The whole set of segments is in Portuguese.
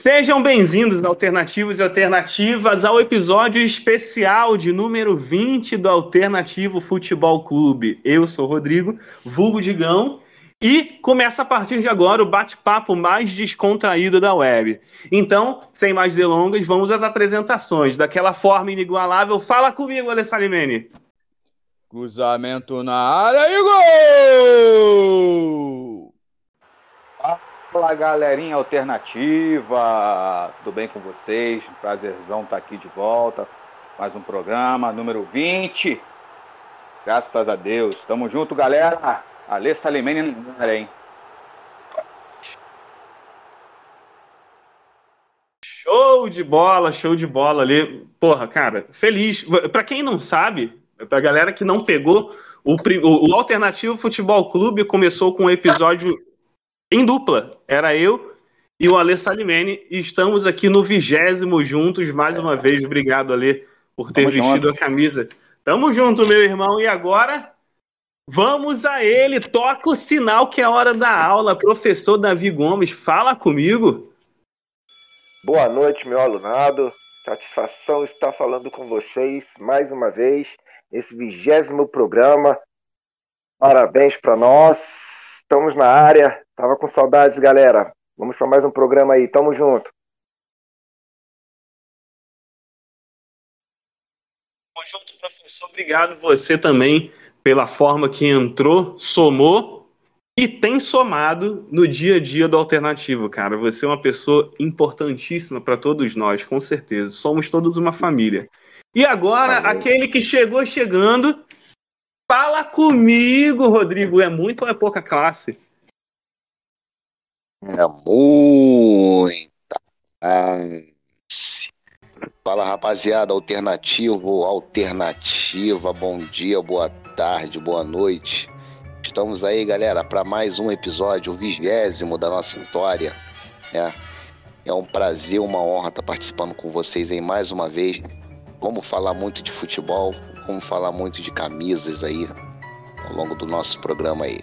Sejam bem-vindos, alternativos e alternativas, ao episódio especial de número 20 do Alternativo Futebol Clube. Eu sou Rodrigo, vulgo Digão, e começa a partir de agora o bate-papo mais descontraído da web. Então, sem mais delongas, vamos às apresentações. Daquela forma inigualável, fala comigo, Alessalimene. Cruzamento na área e gol! Fala galerinha alternativa, tudo bem com vocês? Prazerzão estar tá aqui de volta. Mais um programa, número 20. Graças a Deus. Tamo junto, galera. Alê Salimene hein? Show de bola, show de bola ali. Porra, cara, feliz. Para quem não sabe, pra galera que não pegou, o, o, o Alternativo Futebol Clube começou com um episódio em dupla. Era eu e o Alê Salimene. E estamos aqui no vigésimo juntos, mais uma vez. Obrigado, Alê, por ter Tamo vestido junto. a camisa. Tamo junto, meu irmão. E agora, vamos a ele. Toca o sinal que é hora da aula. Professor Davi Gomes, fala comigo. Boa noite, meu alunado. Satisfação estar falando com vocês mais uma vez nesse vigésimo programa. Parabéns para nós. Estamos na área. Tava com saudades, galera. Vamos para mais um programa aí. Tamo junto. Tamo junto, professor. Obrigado você também pela forma que entrou, somou e tem somado no dia a dia do alternativo, cara. Você é uma pessoa importantíssima para todos nós, com certeza. Somos todos uma família. E agora, Amém. aquele que chegou chegando, fala comigo, Rodrigo. É muito ou é pouca classe? É muita. Fala rapaziada, alternativo, alternativa, bom dia, boa tarde, boa noite. Estamos aí, galera, para mais um episódio, o vigésimo da nossa história. Né? É um prazer, uma honra estar participando com vocês aí mais uma vez. Vamos falar muito de futebol, vamos falar muito de camisas aí ao longo do nosso programa aí.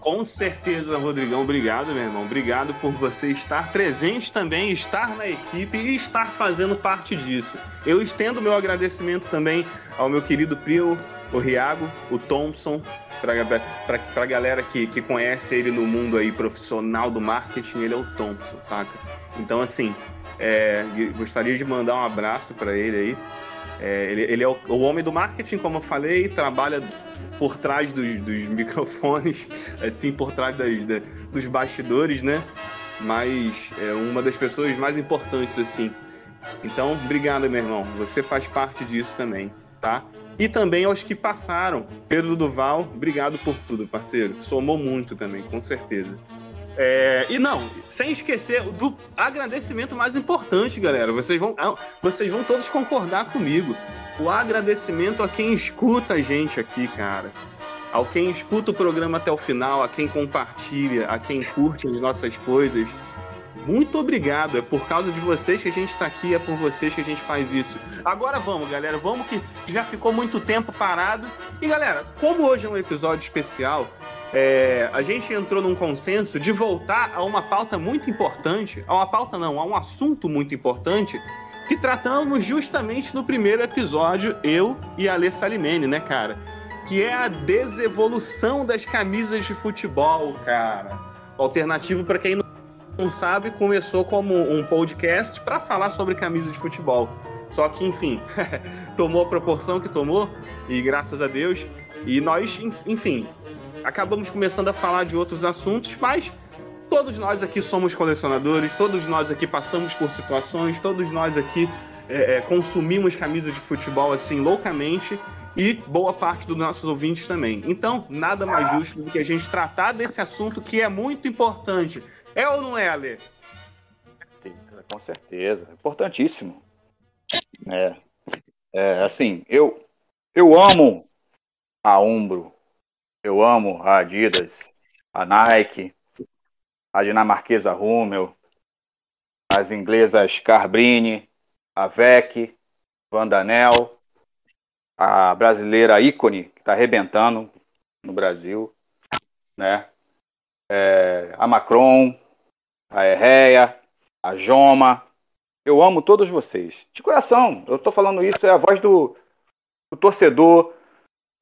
Com certeza, Rodrigão. Obrigado, meu irmão. Obrigado por você estar presente também, estar na equipe e estar fazendo parte disso. Eu estendo meu agradecimento também ao meu querido Prio, o Riago, o Thompson, para a galera que, que conhece ele no mundo aí profissional do marketing, ele é o Thompson, saca? Então, assim, é, gostaria de mandar um abraço para ele aí. É, ele, ele, é o, o homem do marketing, como eu falei, trabalha por trás dos, dos microfones, assim, por trás das, da, dos bastidores, né? Mas é uma das pessoas mais importantes, assim. Então, obrigado, meu irmão. Você faz parte disso também, tá? E também aos que passaram. Pedro Duval, obrigado por tudo, parceiro. Somou muito também, com certeza. É, e não, sem esquecer do agradecimento mais importante, galera. Vocês vão, ah, vocês vão todos concordar comigo o agradecimento a quem escuta a gente aqui, cara. Ao quem escuta o programa até o final, a quem compartilha, a quem curte as nossas coisas. Muito obrigado. É por causa de vocês que a gente está aqui, é por vocês que a gente faz isso. Agora vamos, galera. Vamos que já ficou muito tempo parado. E galera, como hoje é um episódio especial, é, a gente entrou num consenso de voltar a uma pauta muito importante, a uma pauta não, a um assunto muito importante, que tratamos justamente no primeiro episódio, eu e a Alê Salimene, né, cara? Que é a desevolução das camisas de futebol, cara. Alternativo, para quem não sabe, começou como um podcast para falar sobre camisas de futebol. Só que, enfim, tomou a proporção que tomou, e graças a Deus. E nós, enfim, acabamos começando a falar de outros assuntos, mas Todos nós aqui somos colecionadores, todos nós aqui passamos por situações, todos nós aqui é, é, consumimos camisa de futebol assim loucamente e boa parte dos nossos ouvintes também. Então, nada mais justo do que a gente tratar desse assunto que é muito importante. É ou não é, Ale? Com certeza, importantíssimo. É. É, assim, eu, eu amo a Umbro, eu amo a Adidas, a Nike, a dinamarquesa Hummel, as inglesas Carbrini, a VEC, Vandanel, a brasileira Icone, que está arrebentando no Brasil, né? É, a Macron, a Herreia, a Joma. Eu amo todos vocês. De coração, eu estou falando isso, é a voz do, do torcedor,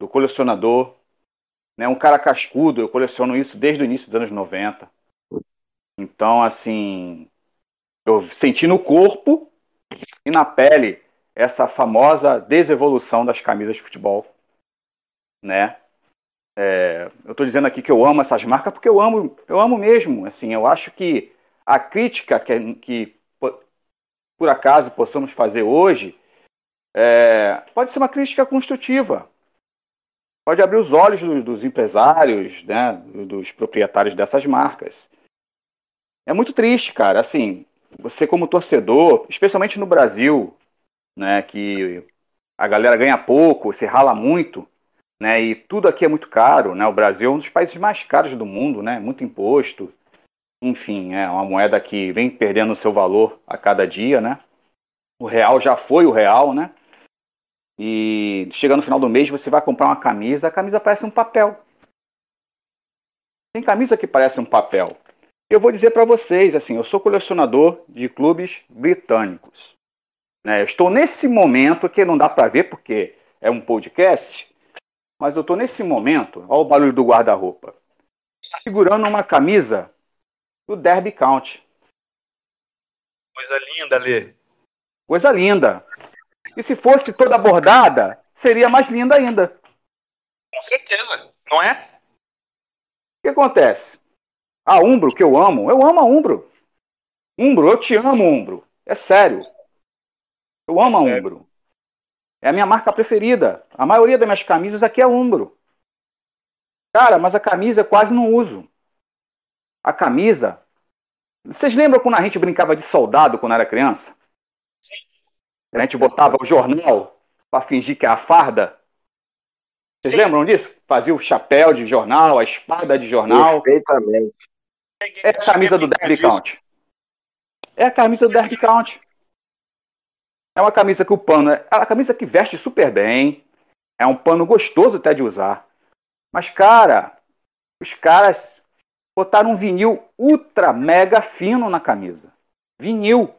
do colecionador. Né? Um cara cascudo, eu coleciono isso desde o início dos anos 90. Então, assim, eu senti no corpo e na pele essa famosa desevolução das camisas de futebol, né? É, eu estou dizendo aqui que eu amo essas marcas porque eu amo, eu amo mesmo. Assim, eu acho que a crítica que, que por acaso possamos fazer hoje é, pode ser uma crítica construtiva. Pode abrir os olhos do, dos empresários, né, dos proprietários dessas marcas. É muito triste, cara. Assim, você como torcedor, especialmente no Brasil, né, que a galera ganha pouco, se rala muito, né? E tudo aqui é muito caro, né? O Brasil é um dos países mais caros do mundo, né? Muito imposto. Enfim, é uma moeda que vem perdendo seu valor a cada dia, né? O real já foi o real, né? E chega no final do mês, você vai comprar uma camisa, a camisa parece um papel. Tem camisa que parece um papel. Eu vou dizer para vocês, assim, eu sou colecionador de clubes britânicos. Né? Eu estou nesse momento que não dá para ver porque é um podcast, mas eu estou nesse momento, olha o barulho do guarda-roupa, segurando uma camisa do Derby County. Coisa linda, Lê. Coisa linda. E se fosse toda bordada, seria mais linda ainda. Com certeza, não é? O que acontece? A Umbro, que eu amo, eu amo a Umbro. Umbro, eu te amo, Umbro. É sério. Eu amo é a Umbro. É a minha marca preferida. A maioria das minhas camisas aqui é Umbro. Cara, mas a camisa eu quase não uso. A camisa. Vocês lembram quando a gente brincava de soldado quando era criança? Sim. A gente botava o jornal para fingir que é a farda. Vocês Sim. lembram disso? Fazia o chapéu de jornal, a espada de jornal. Perfeitamente. É a camisa do Derby Count. É a camisa do Derby Count. É uma camisa que o pano é, é uma camisa que veste super bem. É um pano gostoso até de usar. Mas, cara, os caras botaram um vinil ultra mega fino na camisa. Vinil.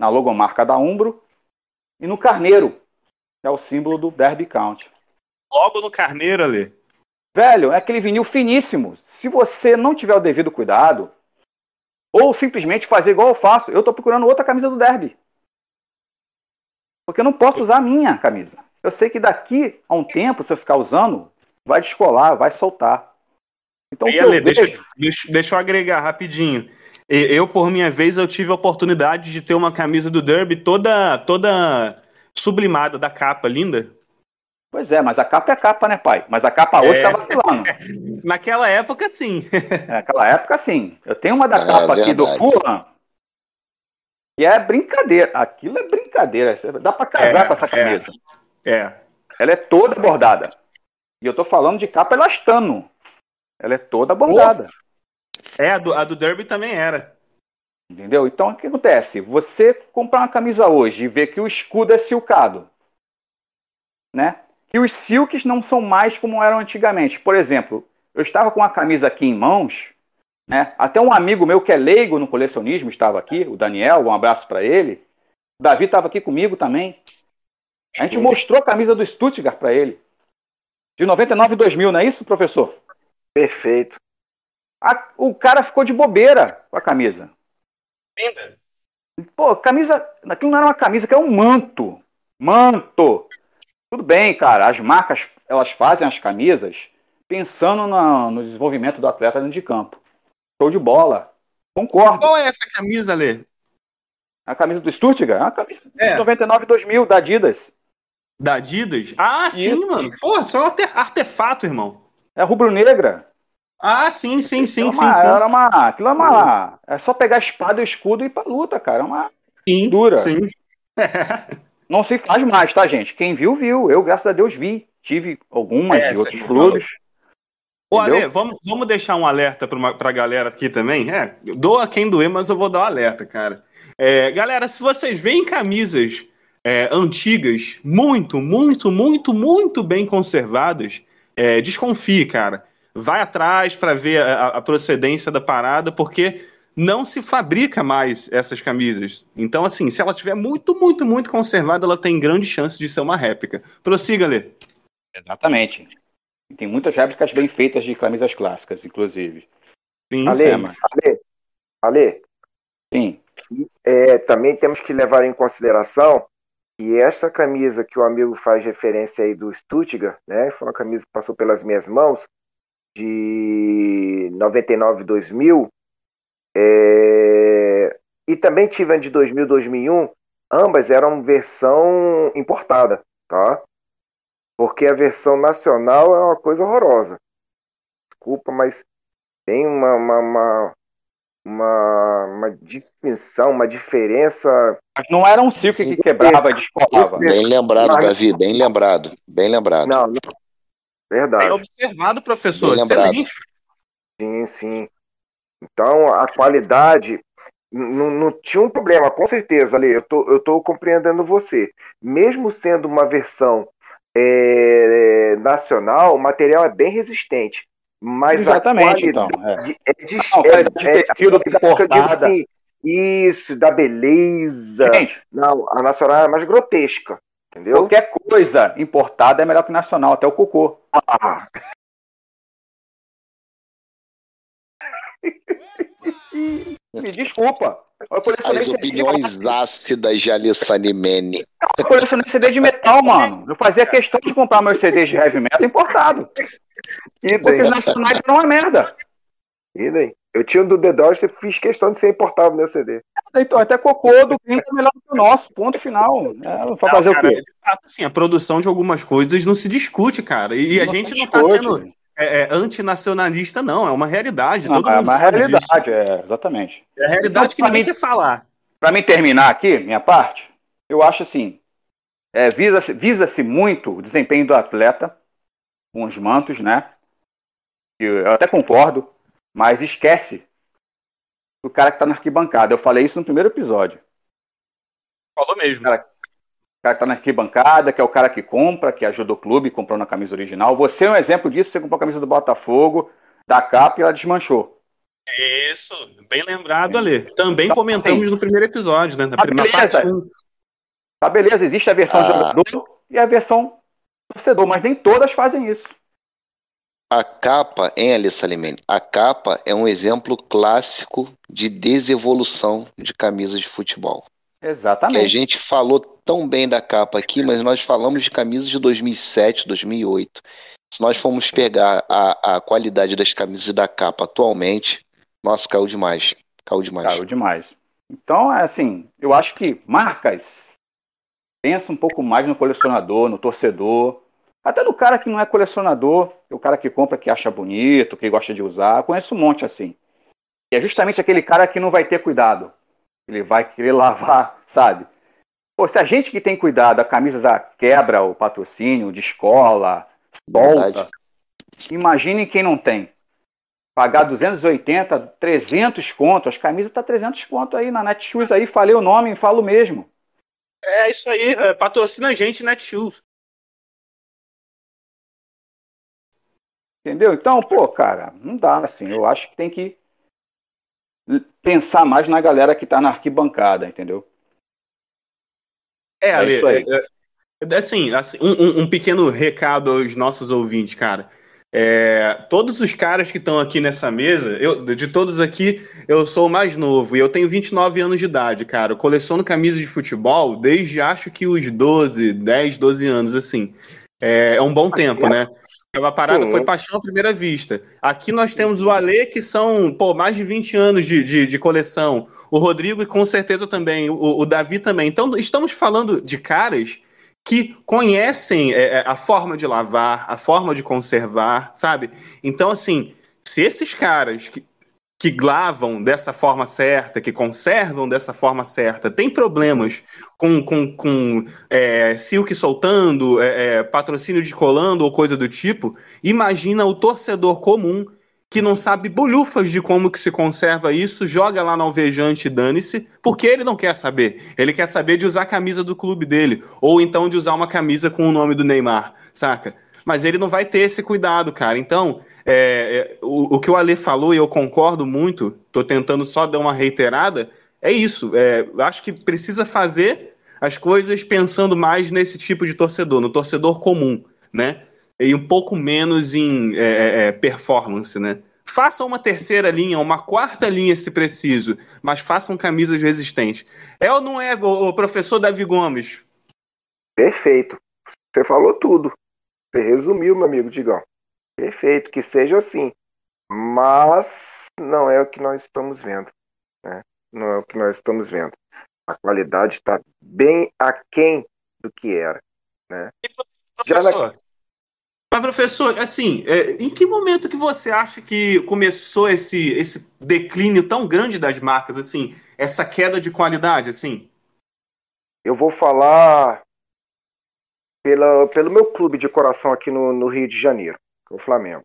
Na logomarca da Umbro e no carneiro, que é o símbolo do Derby County. Logo no carneiro ali. Velho, é aquele vinil finíssimo. Se você não tiver o devido cuidado, ou simplesmente fazer igual eu faço, eu estou procurando outra camisa do Derby. Porque eu não posso usar a minha camisa. Eu sei que daqui a um tempo, se eu ficar usando, vai descolar, vai soltar. Então, e, Ale, deixa, deixa, deixa eu agregar rapidinho. Eu, por minha vez, eu tive a oportunidade de ter uma camisa do Derby toda, toda sublimada da capa, linda. Pois é, mas a capa é a capa, né, pai? Mas a capa hoje é... tá vacilando. Naquela época, sim. Naquela época, sim. Eu tenho uma da é, capa aqui do Fulham, e é brincadeira. Aquilo é brincadeira. Dá para casar é, com essa é. camisa. É, é. Ela é toda bordada. E eu tô falando de capa elastano. Ela é toda bordada. É, a do, a do Derby também era. Entendeu? Então o que acontece? Você comprar uma camisa hoje e ver que o escudo é silcado, né? Que os silks não são mais como eram antigamente. Por exemplo, eu estava com a camisa aqui em mãos né? Até um amigo meu que é leigo no colecionismo estava aqui, o Daniel, um abraço para ele. O Davi estava aqui comigo também. A gente mostrou a camisa do Stuttgart para ele. De 99 e 2000, não é isso, professor? Perfeito. A, o cara ficou de bobeira com a camisa. Ainda? Pô, camisa. Aquilo não era uma camisa, que é um manto. Manto. Tudo bem, cara. As marcas elas fazem as camisas pensando na, no desenvolvimento do atleta dentro de campo. Show de bola. Concordo. Qual é essa camisa, Lê? A camisa do Stuttgart? A camisa é. 99 2000 da Adidas. Da Adidas? Ah, sim, Isso. mano. Pô, só um artefato, irmão. É rubro-negra. Ah, sim, sim, sim, é sim, sim. Era uma, aquilo é uma. É só pegar a espada e o escudo e ir pra luta, cara. É uma sim, dura. Sim. não se faz mais, tá, gente? Quem viu, viu. Eu, graças a Deus, vi. Tive algumas É, de outros clubes. Ô, Entendeu? Ale, vamos, vamos deixar um alerta pra, uma, pra galera aqui também? É, doa quem doer, mas eu vou dar um alerta, cara. É, galera, se vocês veem camisas é, antigas, muito, muito, muito, muito bem conservadas, é, desconfie, cara. Vai atrás pra ver a, a procedência da parada, porque não se fabrica mais essas camisas. Então, assim, se ela tiver muito, muito, muito conservada, ela tem grande chance de ser uma réplica. Prossiga, Ale. Exatamente. E Tem muitas réplicas bem feitas de camisas clássicas, inclusive. Sim, Ale, sim. Sema. Ale, Ale, Sim. é, também temos que levar em consideração que essa camisa que o amigo faz referência aí do Stuttgart, né? Foi uma camisa que passou pelas minhas mãos de 99 2000 é, e também tive a de 2000 2001 ambas eram versão importada tá porque a versão nacional é uma coisa horrorosa desculpa mas tem uma uma, uma, uma, uma distinção uma diferença Mas não era um ciclo que quebrava e descolava. Bem lembrado, Mas- Davi, bem lembrado. Bem lembrado. não, não. Bem verdade observado, professor. Bem. Excelente. Sim, sim. Então, a qualidade não, não tinha um problema, com certeza, Ale. Eu tô, eu tô compreendendo você. Mesmo sendo uma versão é, nacional, o material é bem resistente. Mas Exatamente, a então. é. é de, Não, é- é- tecido a qualidade que eu digo importada. assim, isso, da beleza. Gente, Não, a nacional é mais grotesca. Entendeu? qualquer coisa importada é melhor que nacional, até o cocô. Ah, Me desculpa. Eu colecionei As CD de opiniões ácidas de Alessanimene. Eu colecionei CD de metal, mano. Eu fazia questão de comprar meus CDs de heavy metal importado. e Porque os nacionais eram uma merda. E daí? Eu tinha um do The Doors e fiz questão de ser importado no meu CD. Então, até cocô do gringo é melhor do que o nosso. Ponto final. É, vai fazer Não, o cara, quê? de fato, assim, a produção de algumas coisas não se discute, cara. E a Não gente não tá discute. sendo é, é, antinacionalista, não. É uma realidade. Não, Todo é uma sabe disso. realidade, é, exatamente. É a realidade que Então, pra ninguém mim- quer falar. Para mim terminar aqui, minha parte, eu acho assim, é, visa-se visa-se muito o desempenho do atleta com os mantos, né? Eu até concordo, mas esquece do cara que está na arquibancada. Eu falei isso no primeiro episódio. Falou mesmo. Cara, O cara que tá na arquibancada, que é o cara que compra, que ajuda o clube, comprou na camisa original. Você é um exemplo disso, você comprou a camisa do Botafogo, da capa e ela desmanchou. Isso, bem lembrado, Ale. Também Então, comentamos assim, no primeiro episódio, né? Na ah, primeira beleza. parte. Tá, beleza, existe a versão Ah. jogador e a versão torcedor, mas nem todas fazem isso. A capa, hein, Alessanimene? A capa é um exemplo clássico de desevolução de camisas de futebol. Que a Exatamente. gente falou tão bem da capa aqui, mas nós falamos de camisas de 2007, 2008. Se nós formos pegar a, a qualidade das camisas da capa atualmente, nossa, caiu demais. Caiu demais. Caiu demais. Então, é assim, eu acho que marcas pensa um pouco mais no colecionador, no torcedor, até no cara que não é colecionador, o cara que compra, que acha bonito, que gosta de usar. Conheço um monte assim. E é justamente aquele cara que não vai ter cuidado. Ele vai querer lavar, sabe? Pô, se a gente que tem cuidado, a camisa já quebra o patrocínio de escola, volta. Verdade. Imagine quem não tem. Pagar 280, 300 conto, as camisas tá 300 conto aí na Netshoes aí, falei o nome, falo mesmo. É isso aí, é, patrocina a gente, Netshoes. Entendeu? Então, pô, cara, não dá assim. Eu acho que tem que pensar mais na galera que tá na arquibancada, entendeu? É, É Ale, é, é, assim, assim, um, um- um pequeno recado aos nossos ouvintes, cara. É, todos os caras que estão aqui nessa mesa, eu, de todos aqui, eu sou o mais novo e eu tenho 29 anos de idade, cara. Eu coleciono camisas de futebol desde acho que os 12, 10, 12 anos, assim. É, é um bom tempo, né? A parada Sim. foi paixão à primeira vista. Aqui nós temos o Ale, que são pô, mais de 20 anos de, de, de coleção. O Rodrigo, e com certeza também. O, o Davi também. Então, estamos falando de caras que conhecem é, é, a forma de lavar, a forma de conservar, sabe? Então, assim, se esses caras que que lavam dessa forma certa, que conservam dessa forma certa, tem problemas com, com, com é, silk soltando, é, é, patrocínio de colando ou coisa do tipo, imagina o torcedor comum que não sabe bolhufas de como que se conserva isso, joga lá no alvejante e dane-se, porque ele não quer saber. Ele quer saber de usar a camisa do clube dele, ou então de usar uma camisa com o nome do Neymar, saca? Mas ele não vai ter esse cuidado, cara. Então, é, é, o, o, que o Ale falou, e eu concordo muito, tô tentando só dar uma reiterada, é isso. É, acho que precisa fazer as coisas pensando mais nesse tipo de torcedor, no torcedor comum, né? E um pouco menos em é, é, é performance, né? Façam uma terceira linha, uma quarta linha se preciso, mas façam camisas resistentes. É ou não é, o professor Davi Gomes? Perfeito. Você falou tudo. Você resumiu, meu amigo Digão. Perfeito, que seja assim. Mas não é o que nós estamos vendo. Né? Não é o que nós estamos vendo. A qualidade está bem aquém do que era. Né? professor, na... Mas, professor, assim, é, em que momento que você acha que começou esse, esse declínio tão grande das marcas, assim, essa queda de qualidade, assim? Eu vou falar pela, pelo meu clube de coração aqui no, no Rio de Janeiro o Flamengo.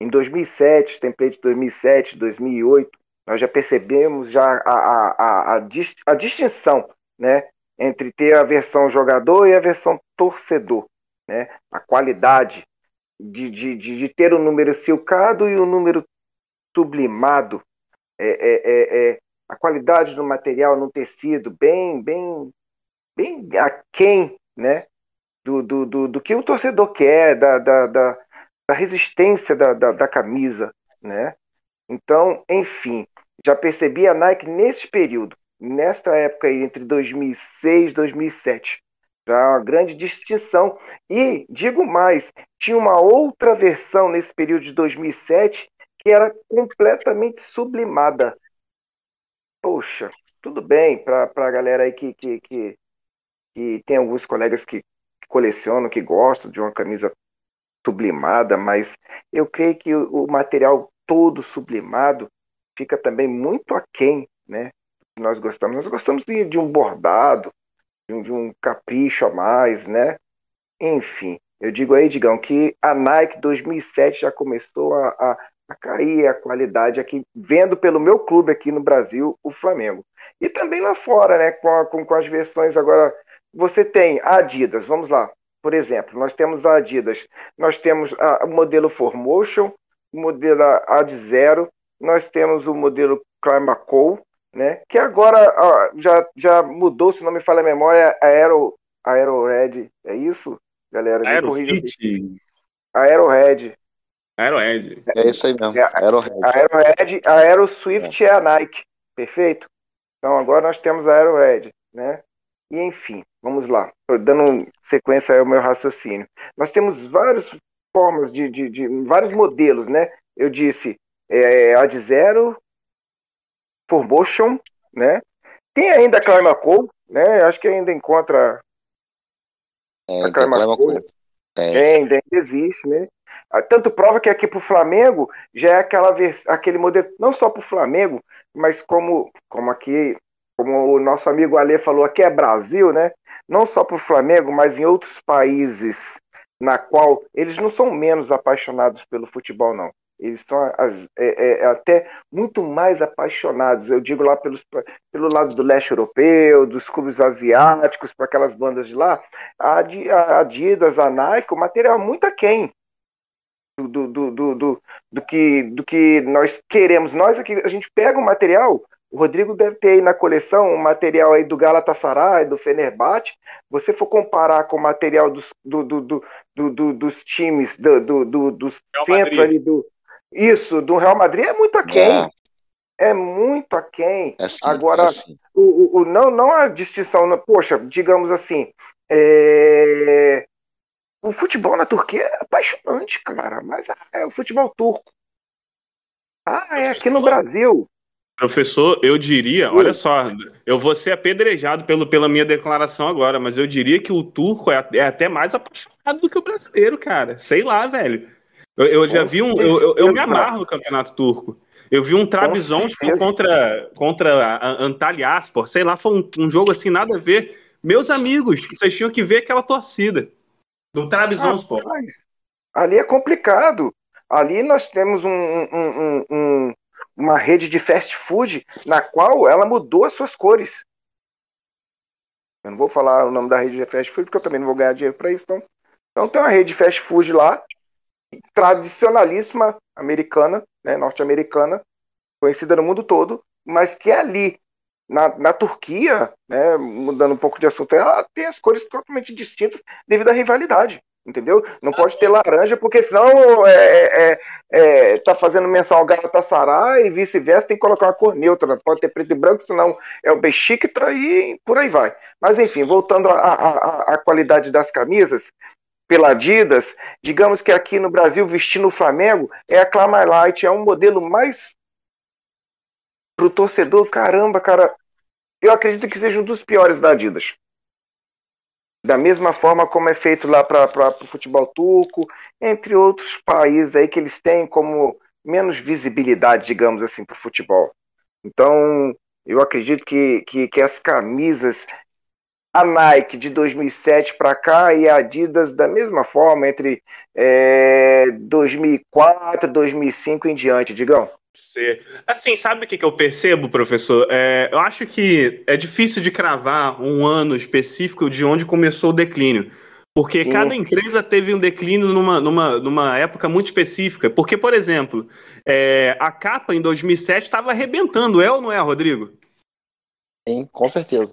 Em 2007, template de 2007, 2008, nós já percebemos já a, a, a, a, distinção né, entre ter a versão jogador e a versão torcedor. Né? A qualidade de, de, de, de ter o número silcado e o número sublimado. É, é, é, é, a qualidade do material no tecido bem, bem, bem aquém né, do, do, do, do que o torcedor quer, da, da, da da resistência da, da, da camisa, né? Então, enfim, já percebi a Nike nesse período, nesta época aí, entre 2006 e 2007. Já uma grande distinção. E, digo mais, tinha uma outra versão nesse período de 2007 que era completamente sublimada. Poxa, tudo bem para a galera aí que, que, que, que tem alguns colegas que colecionam, que gostam de uma camisa sublimada, mas eu creio que o, material todo sublimado fica também muito aquém, né? Nós gostamos, nós gostamos de, de um bordado, de um, de um, capricho a mais, né? Enfim, eu digo aí, Digão, que a Nike 2007 já começou a, a, a cair a qualidade aqui, vendo pelo meu clube aqui no Brasil, o Flamengo. E também lá fora, né? Com, a, com, com as versões agora. Você tem a Adidas, vamos lá. Por exemplo, nós temos a Adidas, nós temos a, o modelo Formotion, o modelo Ad Zero, nós temos o modelo Climacool, né? Que agora ó, já, já mudou, se não me falha a memória, a Aero, Aero Red, é isso, galera? Aerofit. Aerohead. Aerohead. É isso aí mesmo. É, Aerohead. A Aerohead, a Aero Swift é. é a Nike, perfeito? Então agora nós temos a Aerohead, né? E enfim, vamos lá, dando sequência ao meu raciocínio. Nós temos várias formas de, de, de vários modelos, né? Eu disse é, a de zero, Formotion, né? Tem ainda a Climacool, né? Acho que ainda encontra é, a Climacool. É, ainda existe, né? Ah, tanto prova que aqui para o Flamengo já é aquela aquele modelo, não só para o Flamengo, mas como, como aqui como o nosso amigo Ale falou, aqui é Brasil, né? Não só para o Flamengo, mas em outros países na qual eles não são menos apaixonados pelo futebol, não. Eles são é, é, é até muito mais apaixonados. Eu digo lá pelos, pelo lado do leste europeu, dos clubes asiáticos, para aquelas bandas de lá. A Adidas, a Nike, o material é muito aquém do, do, do, do, do, que, do que nós queremos. Nós aqui, a gente pega o material, o Rodrigo deve ter aí na coleção um material aí do Galatasaray, do Fenerbahçe. Você for comparar com o material dos, do, do, do, do dos times, do, do, dos centros ali do. Isso, do Real Madrid é muito aquém. É. É muito aquém. É assim, Agora, é assim. o, o, não, não a distinção, poxa, digamos assim, é... o futebol na Turquia é apaixonante, cara, mas é o futebol turco. Ah, é aqui no Brasil. Professor, eu diria, olha só, eu vou ser apedrejado pelo, pela minha declaração agora, mas eu diria que o turco é, é até mais apaixonado do que o brasileiro, cara. Sei lá, velho. Eu, eu já vi um. Eu, eu, eu, me amarro no campeonato turco. Eu vi um Trabzonspor contra, contra Antalyaspor, sei lá, foi um, um, jogo assim, nada a ver. Meus amigos, vocês tinham que ver aquela torcida do Trabzonspor. Ah, ali é complicado. Ali nós temos um, um, um, uma rede de fast food na qual ela mudou as suas cores. Eu não vou falar o nome da rede de fast food porque eu também não vou ganhar dinheiro para isso. Então, então tem uma rede de fast food lá, tradicionalíssima, americana, né, norte-americana, conhecida no mundo todo, mas que é ali, na, na Turquia, né, mudando um pouco de assunto, ela tem as cores totalmente distintas devido à rivalidade entendeu? Não pode ter laranja, porque senão é, é, é, é tá fazendo menção ao Galatasaray e vice-versa, tem que colocar uma cor neutra, pode ter preto e branco, senão é o Besiktas e por aí vai. Mas enfim, voltando à qualidade das camisas, pela Adidas, digamos que aqui no Brasil, vestindo o Flamengo, é a Clamar Light, é um modelo mais pro torcedor, caramba, cara, eu acredito que seja um dos piores da Adidas da mesma forma como é feito lá para o futebol turco, entre outros países aí que eles têm como menos visibilidade, digamos assim, para o futebol. Então, eu acredito que, que, que, as camisas, a Nike de 2007 para cá e a Adidas da mesma forma, entre é, 2004, 2005 em diante, digam ser. Assim, sabe o que, que eu percebo, professor? É, eu acho que é difícil de cravar um ano específico de onde começou o declínio. Porque Sim. cada empresa teve um declínio numa, numa, numa época muito específica. Porque, por exemplo, é, a capa em 2007 estava arrebentando, é ou não é, Rodrigo? Sim, com certeza.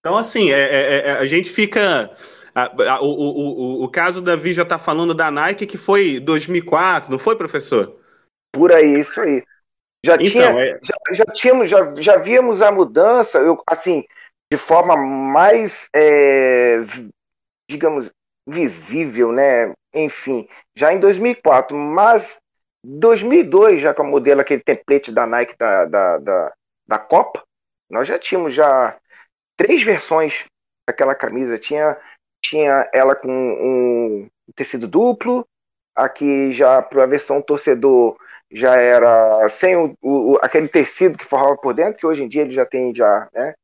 Então, assim, é, é, é a gente fica. A, a, o, o, o, o caso da Vi já está falando da Nike, que foi 2004, não foi, professor? Por aí, isso aí. Já, então, tinha, é... já, já, tínhamos, já, já víamos a mudança, eu, assim, de forma mais, é, digamos, visível, né? Enfim, já em 2004, mas 2002, já com o modelo, aquele template da Nike da, da, da, da Copa, nós já tínhamos já três versões daquela camisa. Tinha, tinha ela com um tecido duplo, aqui já para a versão torcedor já era sem o, o, aquele tecido que forrava por dentro, que hoje em dia ele já tem já, né?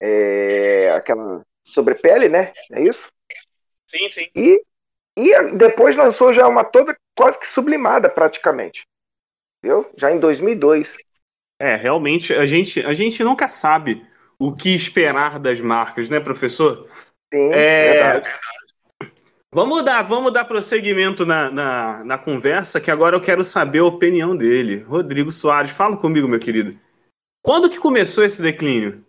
É, aquela sobrepele, né? É isso? Sim, sim. E, e depois lançou já uma toda quase que sublimada praticamente. Entendeu? Já em 2002. É, realmente a gente a gente nunca sabe o que esperar das marcas, né, professor? Sim, é, verdade. Vamos dar, vamos dar prosseguimento na, na, na, conversa, que agora eu quero saber a opinião dele. Rodrigo Soares, fala comigo, meu querido. Quando que começou esse declínio?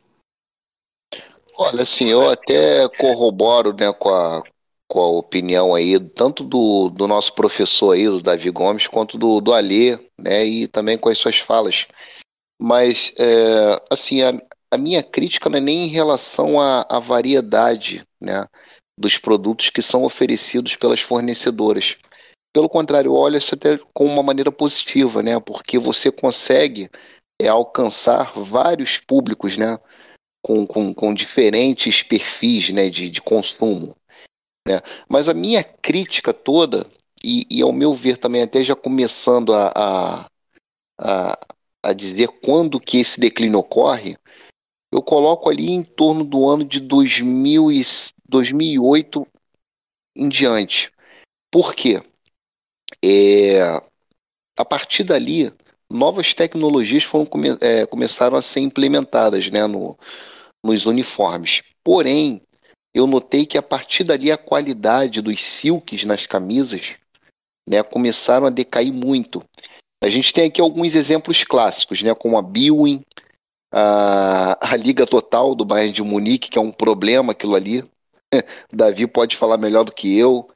Olha, assim, eu até corroboro né, com, a, com a opinião aí, tanto do, do nosso professor aí, do Davi Gomes, quanto do, do Alê, né, e também com as suas falas. Mas, é, assim, a, a minha crítica não é nem em relação à, à variedade, né, dos produtos que são oferecidos pelas fornecedoras. Pelo contrário, olha isso até com uma maneira positiva, né? Porque você consegue é, alcançar vários públicos, né? Com, com, com diferentes perfis né? de, de consumo. Né? Mas a minha crítica toda, e, e ao meu ver também até já começando a, a, a, a dizer quando que esse declínio ocorre, eu coloco ali em torno do ano de 2000 e 2008 em diante. Por quê? É, a partir dali, novas tecnologias foram, come, é, começaram a ser implementadas né, no, nos uniformes. Porém, eu notei que a partir dali a qualidade dos silks nas camisas né, começaram a decair muito. A gente tem aqui alguns exemplos clássicos, né, como a Biwin, a, a Liga Total do Bayern de Munique, que é um problema aquilo ali, Davi pode falar melhor do que eu.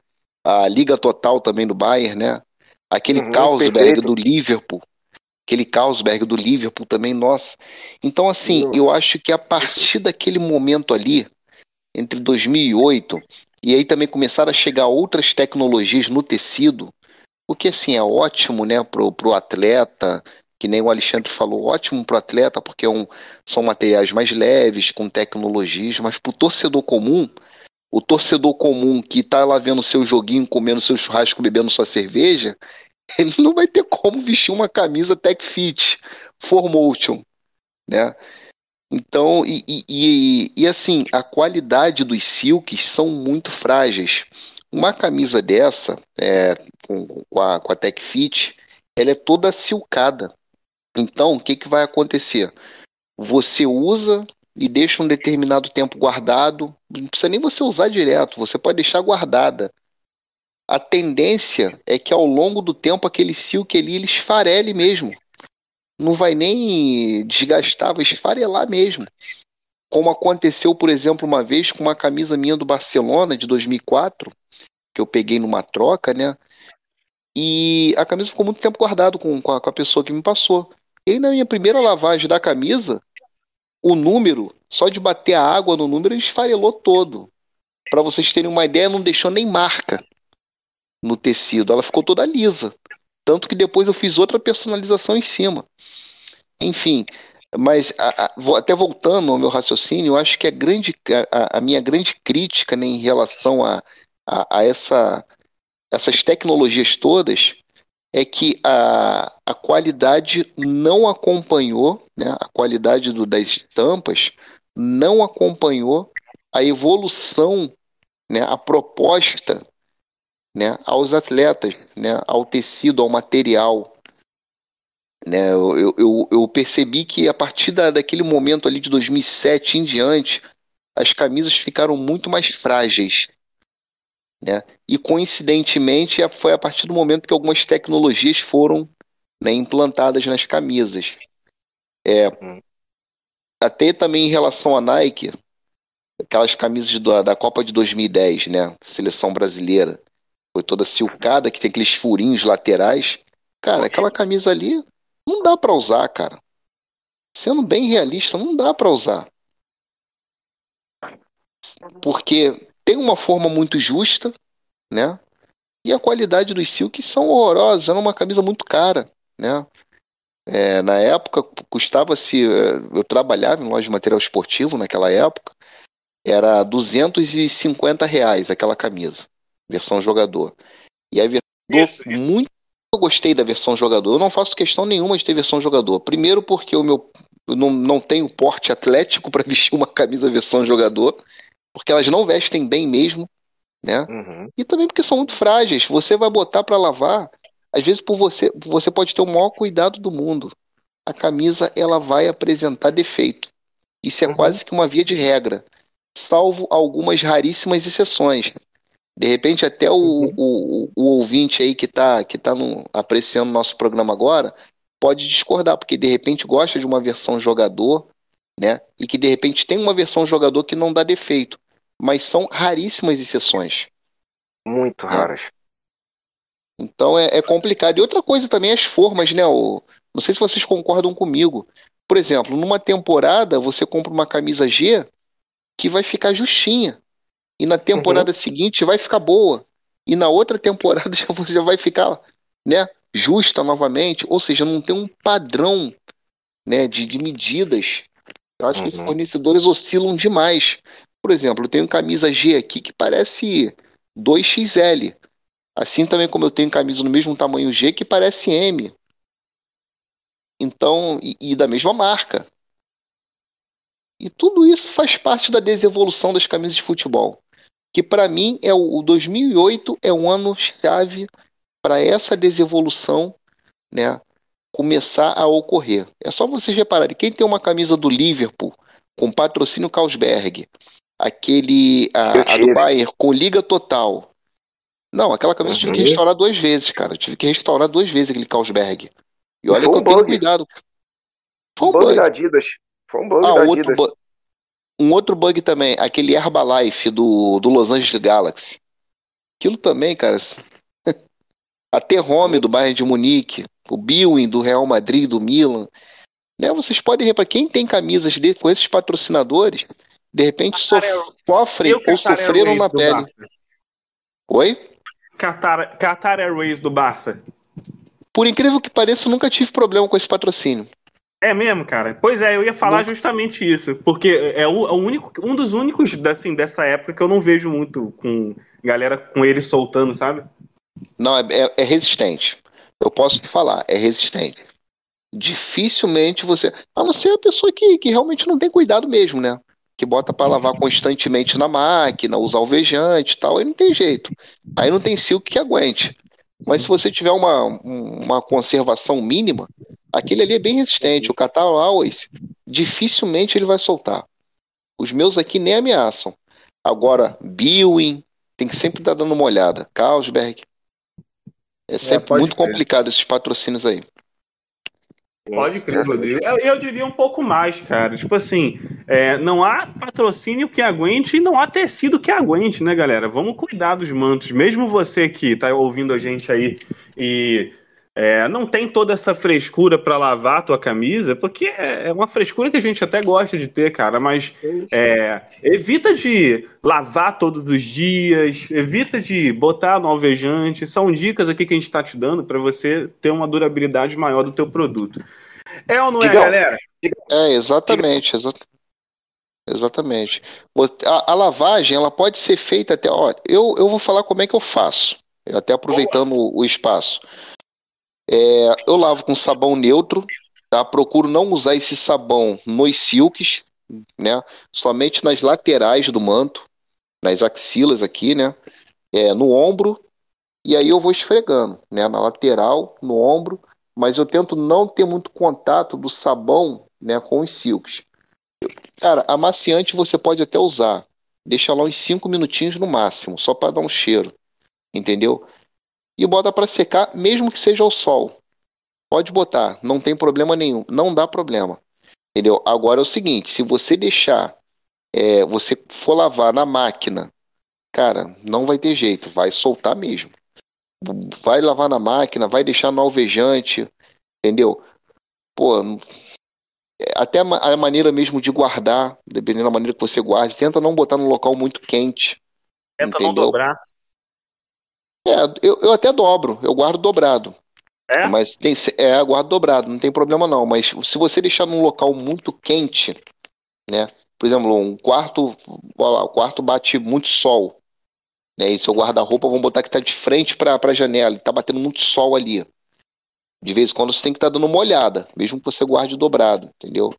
A Liga Total também do Bayern, né? Aquele uhum, Carlsberg do Liverpool. Aquele Carlsberg do Liverpool também, nossa. Então, assim, eu acho que a partir daquele momento ali, entre 2008, e aí também começaram a chegar outras tecnologias no tecido, o que, assim, é ótimo, né, pro, pro atleta, que nem o Alexandre falou, ótimo para o atleta, porque é um, são materiais mais leves, com tecnologias, mas para o torcedor comum, o torcedor comum que está lá vendo seu joguinho, comendo seu churrasco, bebendo sua cerveja, ele não vai ter como vestir uma camisa Tech Fit, For Motion, né? Então, e, e, e, assim, a qualidade dos silks são muito frágeis. Uma camisa dessa, é, com, com, a, com a Tech Fit, ela é toda silcada. Então, o que, que vai acontecer? Você usa e deixa um determinado tempo guardado, não precisa nem você usar direto, você pode deixar guardada. A tendência é que ao longo do tempo aquele silk ali ele esfarele mesmo. Não vai nem desgastar, vai esfarelar mesmo. Como aconteceu, por exemplo, uma vez com uma camisa minha do Barcelona de 2004, que eu peguei numa troca, né? E a camisa ficou muito tempo guardada com, com, a, pessoa que me passou. E aí, na minha primeira lavagem da camisa, o número, só de bater a água no número, ele esfarelou todo. Para vocês terem uma ideia, não deixou nem marca no tecido. Ela ficou toda lisa. Tanto que depois eu fiz outra personalização em cima. Enfim, mas a, a, até voltando ao meu raciocínio, eu acho que a, grande, a, a minha grande crítica né, em relação a, a, essa, essas tecnologias todas é que a, a qualidade não acompanhou, né, a qualidade do, das estampas não acompanhou a evolução, né, a proposta né, aos atletas, né, ao tecido, ao material. Né, eu, eu, eu percebi que a partir da, daquele momento ali de 2007 em diante, as camisas ficaram muito mais frágeis. Né? E coincidentemente foi a partir do momento que algumas tecnologias foram né, implantadas nas camisas. É, hum. até também em relação à Nike, aquelas camisas do, da Copa de 2010, né? Seleção brasileira. Foi toda silcada, que tem aqueles furinhos laterais. Cara, aquela camisa ali não dá para usar, cara. Sendo bem realista, não dá para usar. Porque tem uma forma muito justa, né? E a qualidade dos silks são horrorosas. Era uma camisa muito cara, né? É, na época custava-se. É, eu trabalhava em loja de material esportivo naquela época. Era 250 reais aquela camisa, versão jogador. E a versão isso, isso. muito eu gostei da versão jogador. Eu não faço questão nenhuma de ter versão jogador. Primeiro porque o meu eu não, não tenho porte atlético para vestir uma camisa versão jogador porque elas não vestem bem mesmo, né? Uhum. E também porque são muito frágeis. Você vai botar para lavar, às vezes por você, você pode ter o maior cuidado do mundo. A camisa ela vai apresentar defeito. Isso é uhum. quase que uma via de regra, salvo algumas raríssimas exceções. De repente, até o, uhum. o, o, ouvinte aí que está que tá no, apreciando o nosso programa agora pode discordar, porque de repente gosta de uma versão jogador, né? E que de repente tem uma versão jogador que não dá defeito mas são raríssimas exceções. Muito raras. Então é, é, complicado. E outra coisa também, as formas, né? O, não sei se vocês concordam comigo. Por exemplo, numa temporada você compra uma camisa G que vai ficar justinha. E na temporada uhum. seguinte vai ficar boa. E na outra temporada já, já vai ficar né, justa novamente. Ou seja, não tem um padrão né, de, de medidas. Eu acho uhum. que os fornecedores oscilam demais. Por exemplo, eu tenho camisa G aqui que parece 2XL. Assim também como eu tenho camisa no mesmo tamanho G que parece M. Então, e, e da mesma marca. E tudo isso faz parte da desevolução das camisas de futebol. Que para mim é o, o 2008 é um ano chave para essa desevolução, né, começar a ocorrer. É só vocês repararem, quem tem uma camisa do Liverpool com patrocínio Carlsberg aquele a, a do Bayern com liga total. Não, aquela camisa uhum. eu tive que uhum. restaurar duas vezes, cara. Eu tive que restaurar duas vezes aquele Carlsberg. E olha Foi que um eu bug. tenho cuidado. Foi um bug, bug da Adidas. Foi um bug ah, da Adidas. Outro um outro bug também, aquele Herbalife do, do Los Angeles Galaxy. Aquilo também, cara. a Terrome do Bayern de Munique, o Billing do Real Madrid, do Milan. Né, vocês podem reparar, quem tem camisas de, com esses patrocinadores, de repente sofrem ou sofreram na pele. Barça. Oi? Qatar, Qatar Airways do Barça. Por incrível que pareça, nunca tive problema com esse patrocínio. É mesmo, cara? Pois é, eu ia falar justamente isso, porque é o, é o, único, um dos únicos assim, dessa época que eu não vejo muito com galera com ele soltando, sabe? Não, é, é, é resistente. eu posso te falar, é resistente. Dificilmente você. A não ser a pessoa que, que realmente não tem cuidado mesmo, né? Que bota para lavar constantemente na máquina, usar alvejante e tal, aí não tem jeito. Aí não tem silk que aguente. Mas se você tiver uma, uma conservação mínima, aquele ali é bem resistente. O Catar Always, dificilmente ele vai soltar. Os meus aqui nem ameaçam. Agora, Biwin, tem que sempre estar dando uma olhada. Carlsberg. É sempre é, muito complicado esses patrocínios aí. Pode crer, Rodrigo. Eu, eu, diria um pouco mais, cara. Tipo assim, é, não há patrocínio que aguente e não há tecido que aguente, né, galera? Vamos cuidar dos mantos. Mesmo você que tá ouvindo a gente aí e é, não tem toda essa frescura para lavar a tua camisa, porque é, é uma frescura que a gente até gosta de ter, cara, mas é, evita de lavar todos os dias, evita de botar no alvejante. São dicas aqui que a gente está te dando para você ter uma durabilidade maior do teu produto. É ou não é, galera? É, exatamente, exatamente. Exatamente. A, a, lavagem, ela pode ser feita até. Ó, eu, eu vou falar como é que eu faço, até aproveitando o, o espaço. É, eu lavo com sabão neutro, tá? Procuro não usar esse sabão nos silks, né? Somente nas laterais do manto, nas axilas aqui, né? É, no ombro, e aí eu vou esfregando, né? Na lateral, no ombro, mas eu tento não ter muito contato do sabão, né? Com os silks. Cara, amaciante você pode até usar. Deixa lá uns 5 minutinhos no máximo, só para dar um cheiro. Entendeu? E bota para secar, mesmo que seja ao sol. Pode botar, não tem problema nenhum, não dá problema. Entendeu? Agora é o seguinte, se você deixar, é, você for lavar na máquina, cara, não vai ter jeito, vai soltar mesmo. Vai lavar na máquina, vai deixar no alvejante, entendeu? Pô, até a maneira mesmo de guardar, dependendo da maneira que você guarde, tenta não botar num local muito quente. Tenta entendeu? não dobrar. É, eu, eu até dobro, eu guardo dobrado. É? Mas tem, é, guardo dobrado, não tem problema não. Mas se você deixar num local muito quente, né? Por exemplo, um quarto, lá, o quarto bate muito sol. Né, e seu guarda-roupa, vamos botar que está de frente para a janela, está batendo muito sol ali. De vez em quando você tem que estar tá dando uma olhada, mesmo que você guarde dobrado, entendeu?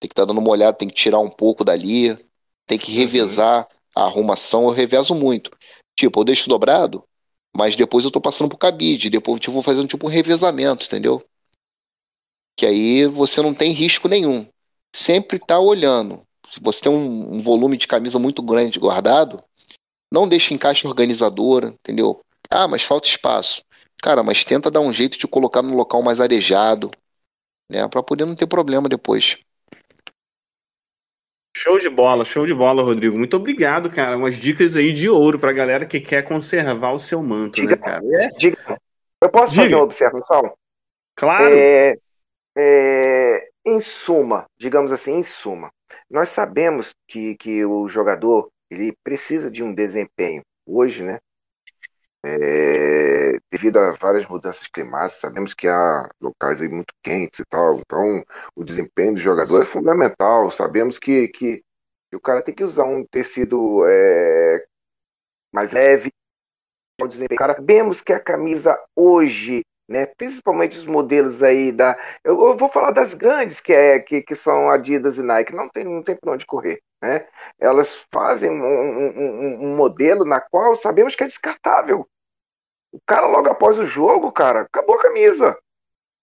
Tem que estar tá dando uma olhada, tem que tirar um pouco dali, tem que revezar uhum. a arrumação, eu revezo muito. Tipo, eu deixo dobrado, mas depois eu tô passando pro cabide, depois eu vou fazendo tipo um revezamento, entendeu? Que aí você não tem risco nenhum. Sempre tá olhando. Se você tem um, um volume de camisa muito grande guardado, não deixe em caixa organizadora, entendeu? Ah, mas falta espaço. Cara, mas tenta dar um jeito de colocar num local mais arejado, né? Pra poder não ter problema depois. Show de bola, show de bola, Rodrigo. Muito obrigado, cara. Umas dicas aí de ouro pra galera que quer conservar o seu manto, diga, né, cara? É. Diga. Eu posso diga. fazer uma observação? Claro. É, é, em suma, digamos assim, em suma, nós sabemos que, que o jogador ele precisa de um desempenho hoje, né? É, devido a várias mudanças climáticas, sabemos que há locais aí muito quentes e tal, então o desempenho do jogador é fundamental. Sabemos que, que, que o cara tem que usar um tecido é, mais leve. Sabemos que a camisa hoje, né, principalmente os modelos aí da. Eu, eu vou falar das grandes que, é, que, que são Adidas e Nike, não tem, não tem para onde correr. Né? Elas fazem um, um, um modelo na qual sabemos que é descartável. O cara, logo após o jogo, cara, acabou a camisa.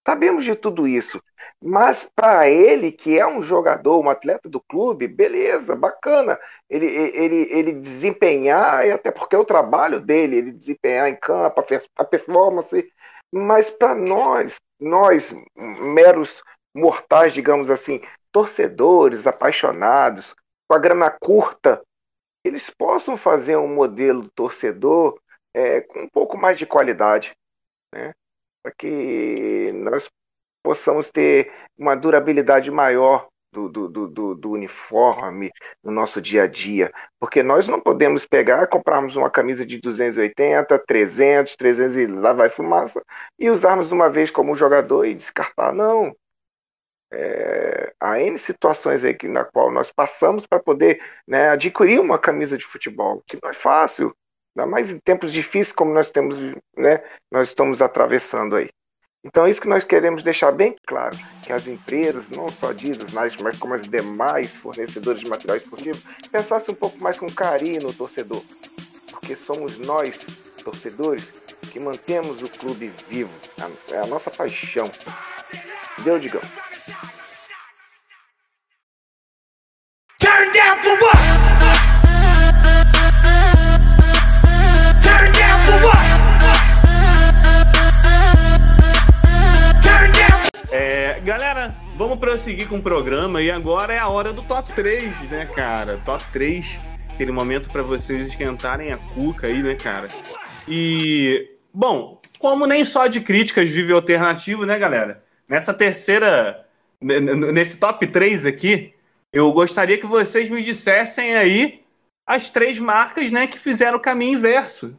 Sabemos de tudo isso. Mas para ele, que é um jogador, um atleta do clube, beleza, bacana. Ele, ele, ele desempenhar, e até porque é o trabalho dele, ele desempenhar em campo, a performance. Mas para nós, nós, meros mortais, digamos assim, torcedores, apaixonados, com a grana curta, eles possam fazer um modelo torcedor é, com um pouco mais de qualidade, né? para que nós possamos ter uma durabilidade maior do, do, do, do, uniforme no nosso dia a dia, porque nós não podemos pegar, comprarmos uma camisa de 280, 300, 300 e lá vai fumaça, e usarmos uma vez como jogador e descartar. Não. É, há N situações aí que, na qual nós passamos para poder né, adquirir uma camisa de futebol, que não é fácil. Ainda mais em tempos difíceis como nós temos, né? Nós estamos atravessando aí. Então é isso que nós queremos deixar bem claro, que as empresas, não só Adidas, mas como as demais fornecedores de material esportivo, pensassem um pouco mais com carinho no torcedor, porque somos nós, torcedores, que mantemos o clube vivo, é a nossa paixão. Deu, Digão. Turn down for what? Vamos prosseguir com o programa e agora é a hora do top 3, né, cara? Top 3, aquele momento para vocês esquentarem a cuca aí, né, cara? E, bom, como nem só de críticas vive alternativo, né, galera? Nessa terceira, nesse top 3 aqui, eu gostaria que vocês me dissessem aí as três marcas, né, que fizeram o caminho inverso.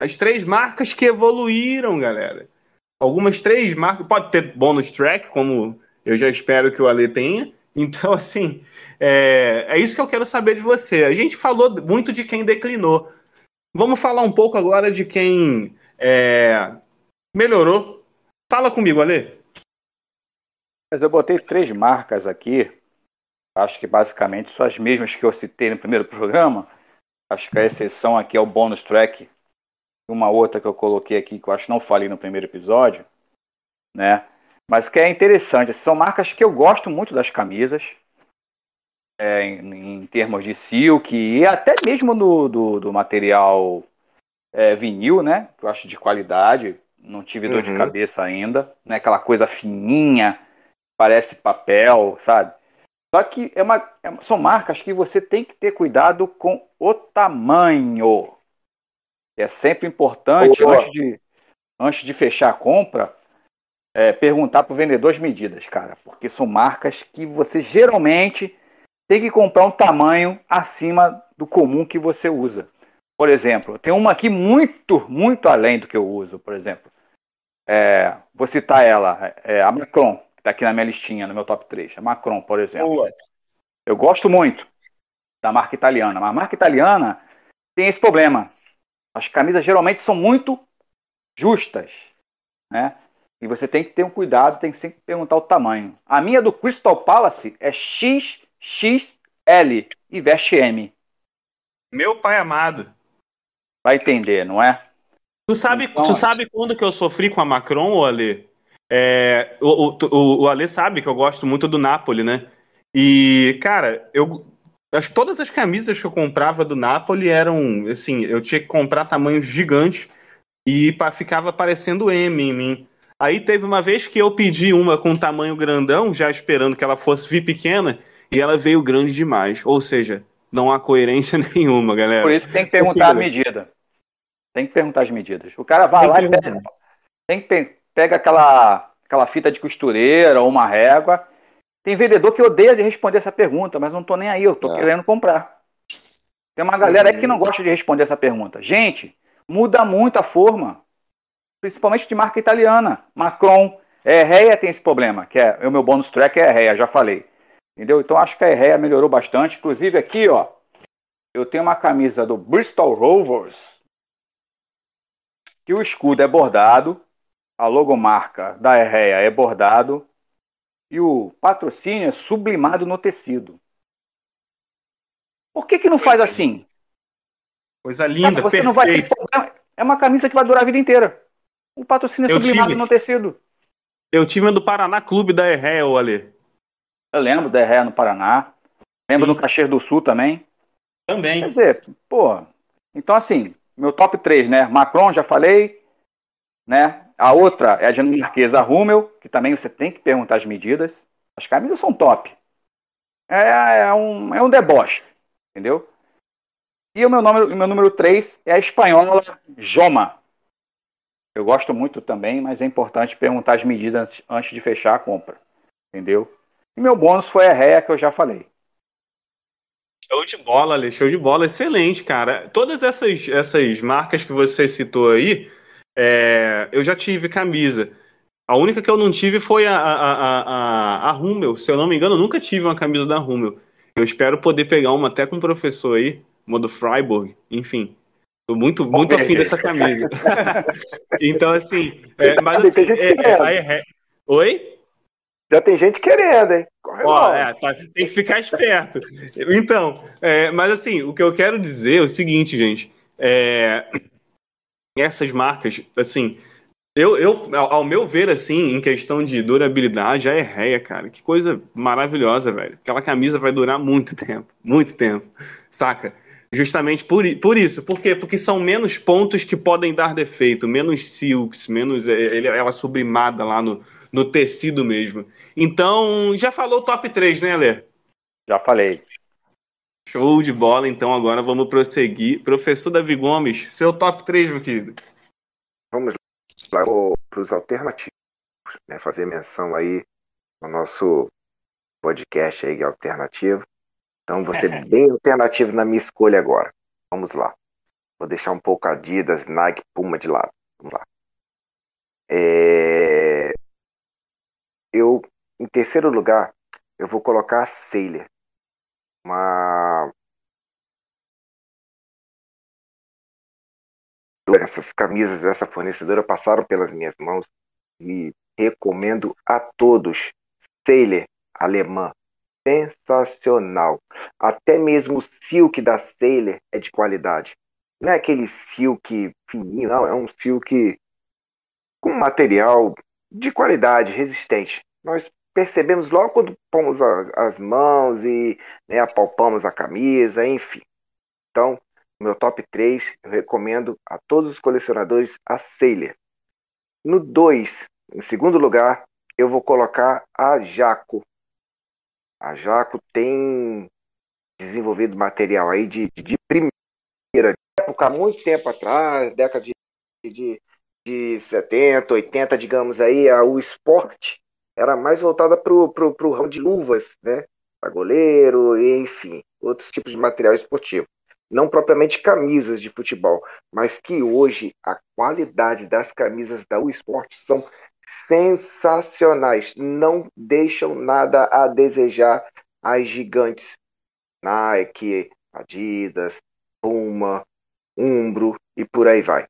As três marcas que evoluíram, galera algumas três marcas. Pode ter bônus track, como eu já espero que o Ale tenha. Então, assim, é, é isso que eu quero saber de você. A gente falou muito de quem declinou. Vamos falar um pouco agora de quem é, melhorou. Fala comigo, Ale. Mas eu botei três marcas aqui. Acho que basicamente são as mesmas que eu citei no primeiro programa. Acho que a exceção aqui é o bônus track, uma outra que eu coloquei aqui que eu acho que não falei no primeiro episódio, né? Mas que é interessante. São marcas que eu gosto muito das camisas, é, em, em, termos de silk e até mesmo no, do, do material é, vinil, né? Que eu acho de qualidade. Não tive dor uhum. de cabeça ainda, né? Aquela coisa fininha, parece papel, sabe? Só que é uma, é, são marcas que você tem que ter cuidado com o tamanho. É sempre importante, antes de, antes de fechar a compra, é, perguntar para o vendedor as medidas, cara, porque são marcas que você geralmente tem que comprar um tamanho acima do comum que você usa. Por exemplo, tem uma aqui muito, muito além do que eu uso, por exemplo. É, vou citar ela, é a Macron, que está aqui na minha listinha, no meu top 3. A Macron, por exemplo. Boa. Eu gosto muito da marca italiana, mas a marca italiana tem esse problema. As camisas geralmente são muito justas, né? E você tem que ter um cuidado, tem que sempre perguntar o tamanho. A minha do Crystal Palace é XXL e veste M. Meu pai amado. Vai entender, não é? Tu sabe, então, tu sabe quando que eu sofri com a Macron, ô Ale? É, o, o, o Ale sabe que eu gosto muito do Napoli, né? E, cara, eu que todas as camisas que eu comprava do Napoli eram, assim, eu tinha que comprar tamanhos gigantes e ficava parecendo M em mim. Aí teve uma vez que eu pedi uma com tamanho grandão, já esperando que ela fosse vir pequena, e ela veio grande demais. Ou seja, não há coerência nenhuma, galera. Por isso tem que perguntar a medida. Tem que perguntar as medidas. O cara vai tem lá e pega, tem que pega aquela, aquela fita de costureira ou uma régua tem vendedor que odeia de responder essa pergunta, mas não tô nem aí, eu tô é. querendo comprar. Tem uma galera aí que não gosta de responder essa pergunta. Gente, muda muito a forma, principalmente de marca italiana. Macron, Herreia tem esse problema, que é o meu bônus track é Herreia, já falei. Entendeu? Então acho que a Herreia melhorou bastante. Inclusive aqui, ó, eu tenho uma camisa do Bristol Rovers, que o escudo é bordado, a logomarca da Herreia é bordado, e o patrocínio é sublimado no tecido. Por que, que não faz assim? Coisa linda, Cara, perfeito. Vai... É uma camisa que vai durar a vida inteira. O patrocínio é eu sublimado tive... no tecido. Eu tive do Paraná Clube da Erré, ô Ale. Eu lembro da Erré no Paraná. Lembro Sim. no Caxias do Sul também. Também. Quer dizer, pô. Então, assim, meu top 3, né? Macron, já falei. Né? A outra é a dinamarquesa Rummel, que também você tem que perguntar as medidas. As camisas são top. É, é um, é um deboche, entendeu? E o meu, nome, o meu número 3 é a espanhola Joma. Eu gosto muito também, mas é importante perguntar as medidas antes de fechar a compra. Entendeu? E meu bônus foi a réia que eu já falei. Show de bola, Ale, show de bola. Excelente, cara. Todas essas, essas marcas que você citou aí, é, eu já tive camisa. A única que eu não tive foi a, a, a, a, Rummel. Se eu não me engano, eu nunca tive uma camisa da Rummel. Eu espero poder pegar uma até com o professor aí, uma do Freiburg, enfim. Tô muito, muito afim dessa camisa. então, assim, é, mas assim, é, é, Oi? Já tem gente querendo, hein? Ó, é, tá, tem que ficar esperto. Então, é, mas assim, o que eu quero dizer é o seguinte, gente. É, essas marcas, assim, eu, eu, ao meu ver, assim, em questão de durabilidade, a Erreia, cara, que coisa maravilhosa, velho. Aquela camisa vai durar muito tempo, muito tempo, saca? Justamente por, por isso. Por quê? Porque são menos pontos que podem dar defeito, menos silks, menos é, ela sublimada lá no, no tecido mesmo. Então, já falou o top 3, né, Lê? Já falei. Show de bola, então agora vamos prosseguir. Professor Davi Gomes, seu top 3, meu querido. Vamos lá para os alternativos, né? fazer menção aí ao nosso podcast aí alternativo. Então você é bem alternativo na minha escolha agora. Vamos lá. Vou deixar um pouco Adidas, Nike, Puma de lado. Vamos lá. É... Eu, em terceiro lugar, eu vou colocar a Sailor. Uma essas camisas dessa fornecedora passaram pelas minhas mãos e recomendo a todos. Sailor alemã, sensacional. Até mesmo o silk da Sailor é de qualidade. Não é aquele silk fininho, não, é um silk com material de qualidade, resistente. Nós percebemos logo quando pomos as, mãos e né, apalpamos a camisa, enfim. Então, meu top 3, eu recomendo a todos os colecionadores a Sailor. No 2, em segundo lugar, eu vou colocar a Jaco. A Jaco tem desenvolvido material aí de, de primeira época, muito tempo atrás, década de, de, de 70, 80, digamos aí, a, o esporte era mais voltada para o ramo de luvas, né? Para goleiro, enfim, outros tipos de material esportivo. Não propriamente camisas de futebol, mas que hoje a qualidade das camisas da U Sport são sensacionais. Não deixam nada a desejar as gigantes Nike, Adidas, Puma, Umbro e por aí vai.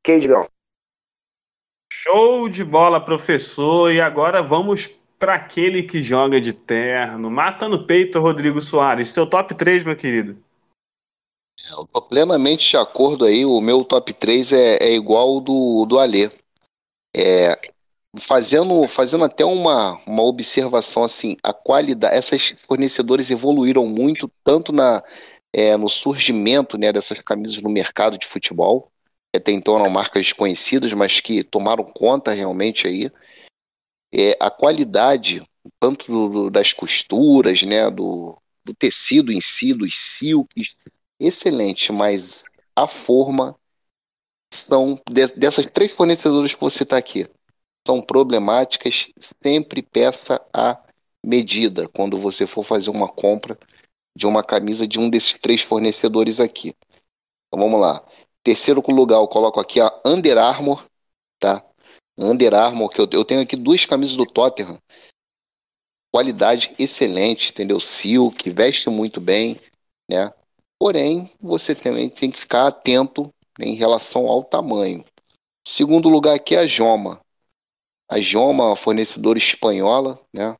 Ok, Digão? Show de bola, professor. E agora vamos para aquele que joga de terno. Mata no peito, Rodrigo Soares. Seu top 3, meu querido. É, eu tô plenamente de acordo aí. O meu top 3 é, é igual do, do Alê. É, fazendo, fazendo até uma, uma observação assim, a qualidade, essas fornecedores evoluíram muito, tanto na, é, no surgimento né, dessas camisas no mercado de futebol, até então eram marcas desconhecidas, mas que tomaram conta realmente aí. É, a qualidade, tanto do, do, das costuras, né, do, do tecido em si, dos silks, excelente, mas a forma são de, dessas três fornecedoras que você está aqui são problemáticas. Sempre peça a medida quando você for fazer uma compra de uma camisa de um desses três fornecedores aqui. Então vamos lá. Terceiro lugar, eu coloco aqui a Under Armour, tá? Under Armour, que eu, eu tenho aqui duas camisas do Tottenham. Qualidade excelente, entendeu? Silk, veste muito bem, né? Porém, você também tem que ficar atento em relação ao tamanho. Segundo lugar aqui é a Joma. A Joma, fornecedora espanhola, né?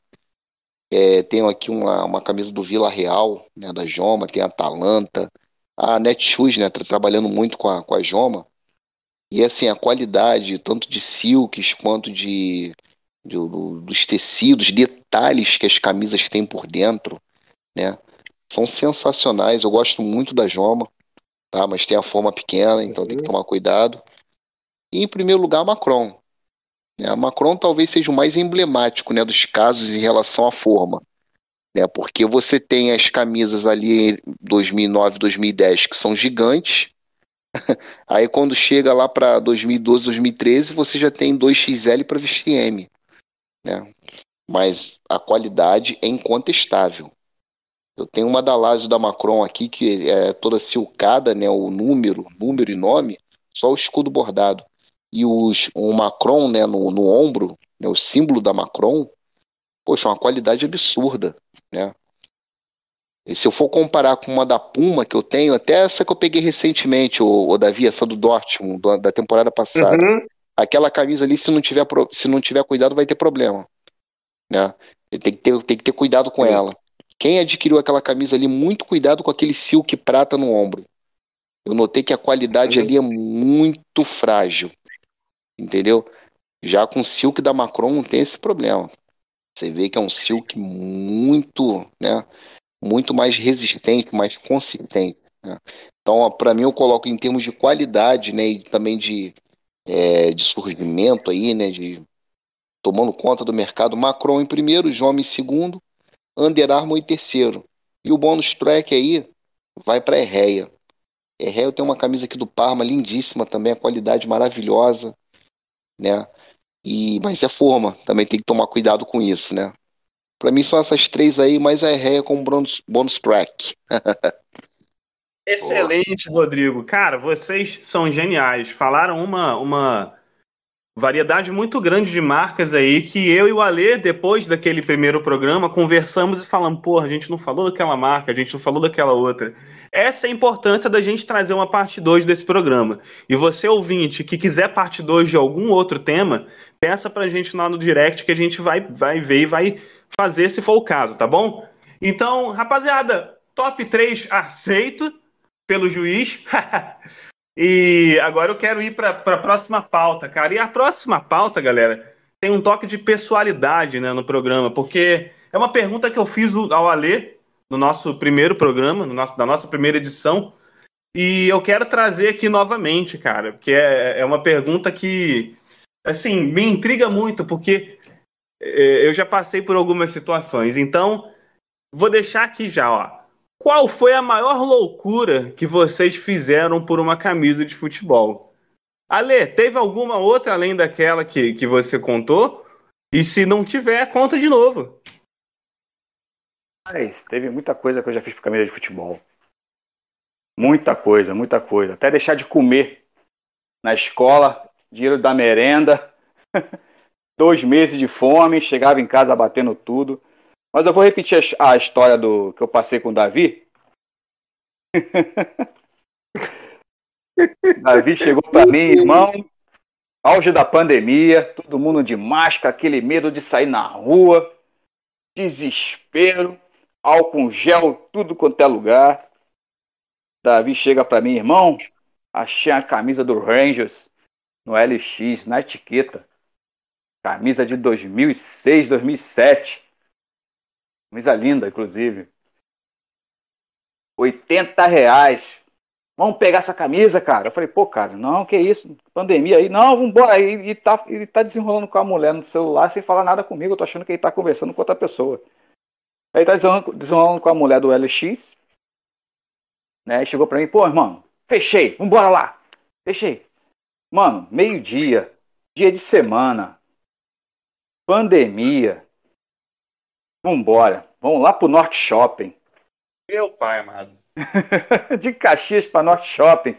É, tenho aqui uma, uma camisa do Vila Real, né, da Joma, tem a Atalanta, a Netshoes, né, tá trabalhando muito com a, com a Joma. E assim, a qualidade, tanto de silks quanto de, de do, dos tecidos, detalhes que as camisas têm por dentro, né? São sensacionais. Eu gosto muito da Joma, tá? Mas tem a forma pequena, então uhum. tem que uhum. tomar cuidado. E em primeiro lugar, a Macron. Né? A Macron talvez seja o mais emblemático né, dos casos em relação à forma né? Porque você tem as camisas ali 2009, 2010 que são gigantes. Aí quando chega lá para 2012, 2013, você já tem 2XL para vestir M, né? Mas a qualidade é incontestável. Eu tenho uma da Lazio da Macron aqui que é toda silcada, né? O número, número e nome, só o escudo bordado. E os, o Macron, né? No, no ombro, né, o símbolo da Macron, poxa, uma qualidade absurda, né? E se eu for comparar com uma da Puma que eu tenho, até essa que eu peguei recentemente, o, o Davi, essa do Dortmund, do, da temporada passada. Uhum. Aquela camisa ali, se não, tiver, se não tiver cuidado, vai ter problema. Né? Tem que ter, tem que ter cuidado com ela. Quem adquiriu aquela camisa ali, muito cuidado com aquele silk prata no ombro. Eu notei que a qualidade ali é muito frágil. Entendeu? Já com o silk da Macron não tem esse problema. Você vê que é um silk muito, né, muito mais resistente, mais consistente. Né? Então, para mim, eu coloco em termos de qualidade, né, e também de, é, de surgimento aí, né, de tomando conta do mercado, Macron em primeiro, Jome em segundo, Under Armour em terceiro. E o bônus track aí vai para Erreia. Erreia tem uma camisa aqui do Parma, lindíssima também, a qualidade maravilhosa, né? E, mas é forma, também tem que tomar cuidado com isso, né? Para mim são essas três aí, mas a Erreia com bônus, bônus track. Excelente, Rodrigo. Cara, vocês são geniais. Falaram uma, uma variedade muito grande de marcas aí que eu e o Alê, depois daquele primeiro programa, conversamos e falamos, porra, a gente não falou daquela marca, a gente não falou daquela outra. Essa é a importância da gente trazer uma parte 2 desse programa. E você, ouvinte, que quiser parte 2 de algum outro tema, peça pra gente lá no direct que a gente vai, vai ver e vai fazer se for o caso, tá bom? Então, rapaziada, top 3 aceito pelo juiz. E agora eu quero ir para a próxima pauta, cara. E a próxima pauta, galera, tem um toque de pessoalidade né, no programa, porque é uma pergunta que eu fiz ao Alê no nosso primeiro programa, no nosso, da nossa primeira edição. E eu quero trazer aqui novamente, cara, porque é, é uma pergunta que, assim, me intriga muito, porque é, eu já passei por algumas situações. Então, vou deixar aqui já, ó. Qual foi a maior loucura que vocês fizeram por uma camisa de futebol? Ale, teve alguma outra além daquela que, que você contou? E se não tiver, conta de novo. Mas teve muita coisa que eu já fiz por camisa de futebol. Muita coisa, muita coisa. Até deixar de comer na escola, dinheiro da merenda, dois meses de fome, chegava em casa batendo tudo. Mas eu vou repetir a, história do que eu passei com o Davi. Davi chegou para mim, irmão, auge da pandemia, todo mundo de máscara, aquele medo de sair na rua, desespero, álcool gel, tudo quanto é lugar. Davi chega para mim, irmão, achei a camisa do Rangers no LX, na etiqueta. Camisa de 2006, 2007. Camisa linda, inclusive. 80 reais. Vamos pegar essa camisa, cara. Eu falei, pô, cara, não, que isso? Pandemia aí. Não, vambora. E, e, tá, ele tá desenrolando com a mulher no celular sem falar nada comigo. Eu tô achando que ele tá conversando com outra pessoa. Aí ele tá desenrolando, com a mulher do LX. Né? E chegou pra mim, pô, irmão, fechei, vambora lá. Fechei. Mano, meio-dia, dia de semana, pandemia, Vambora. Vamos lá pro Norte Shopping. Meu pai amado. de Caxias para Norte Shopping.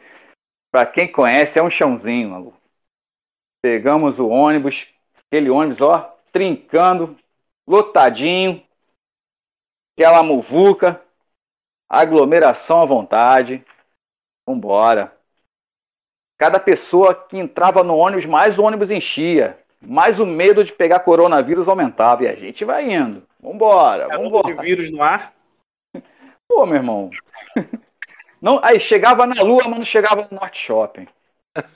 Para quem conhece, é um chãozinho, maluco. Pegamos o ônibus, aquele ônibus, ó, trincando, lotadinho, aquela muvuca, aglomeração à vontade. Vambora. Cada pessoa que entrava no ônibus, mais o ônibus enchia. Mais o medo de pegar coronavírus aumentava. E a gente vai indo. Vambora, é vambora. de vírus no ar? Pô, meu irmão. Não, aí chegava na Lua, mas não chegava no Norte Shopping.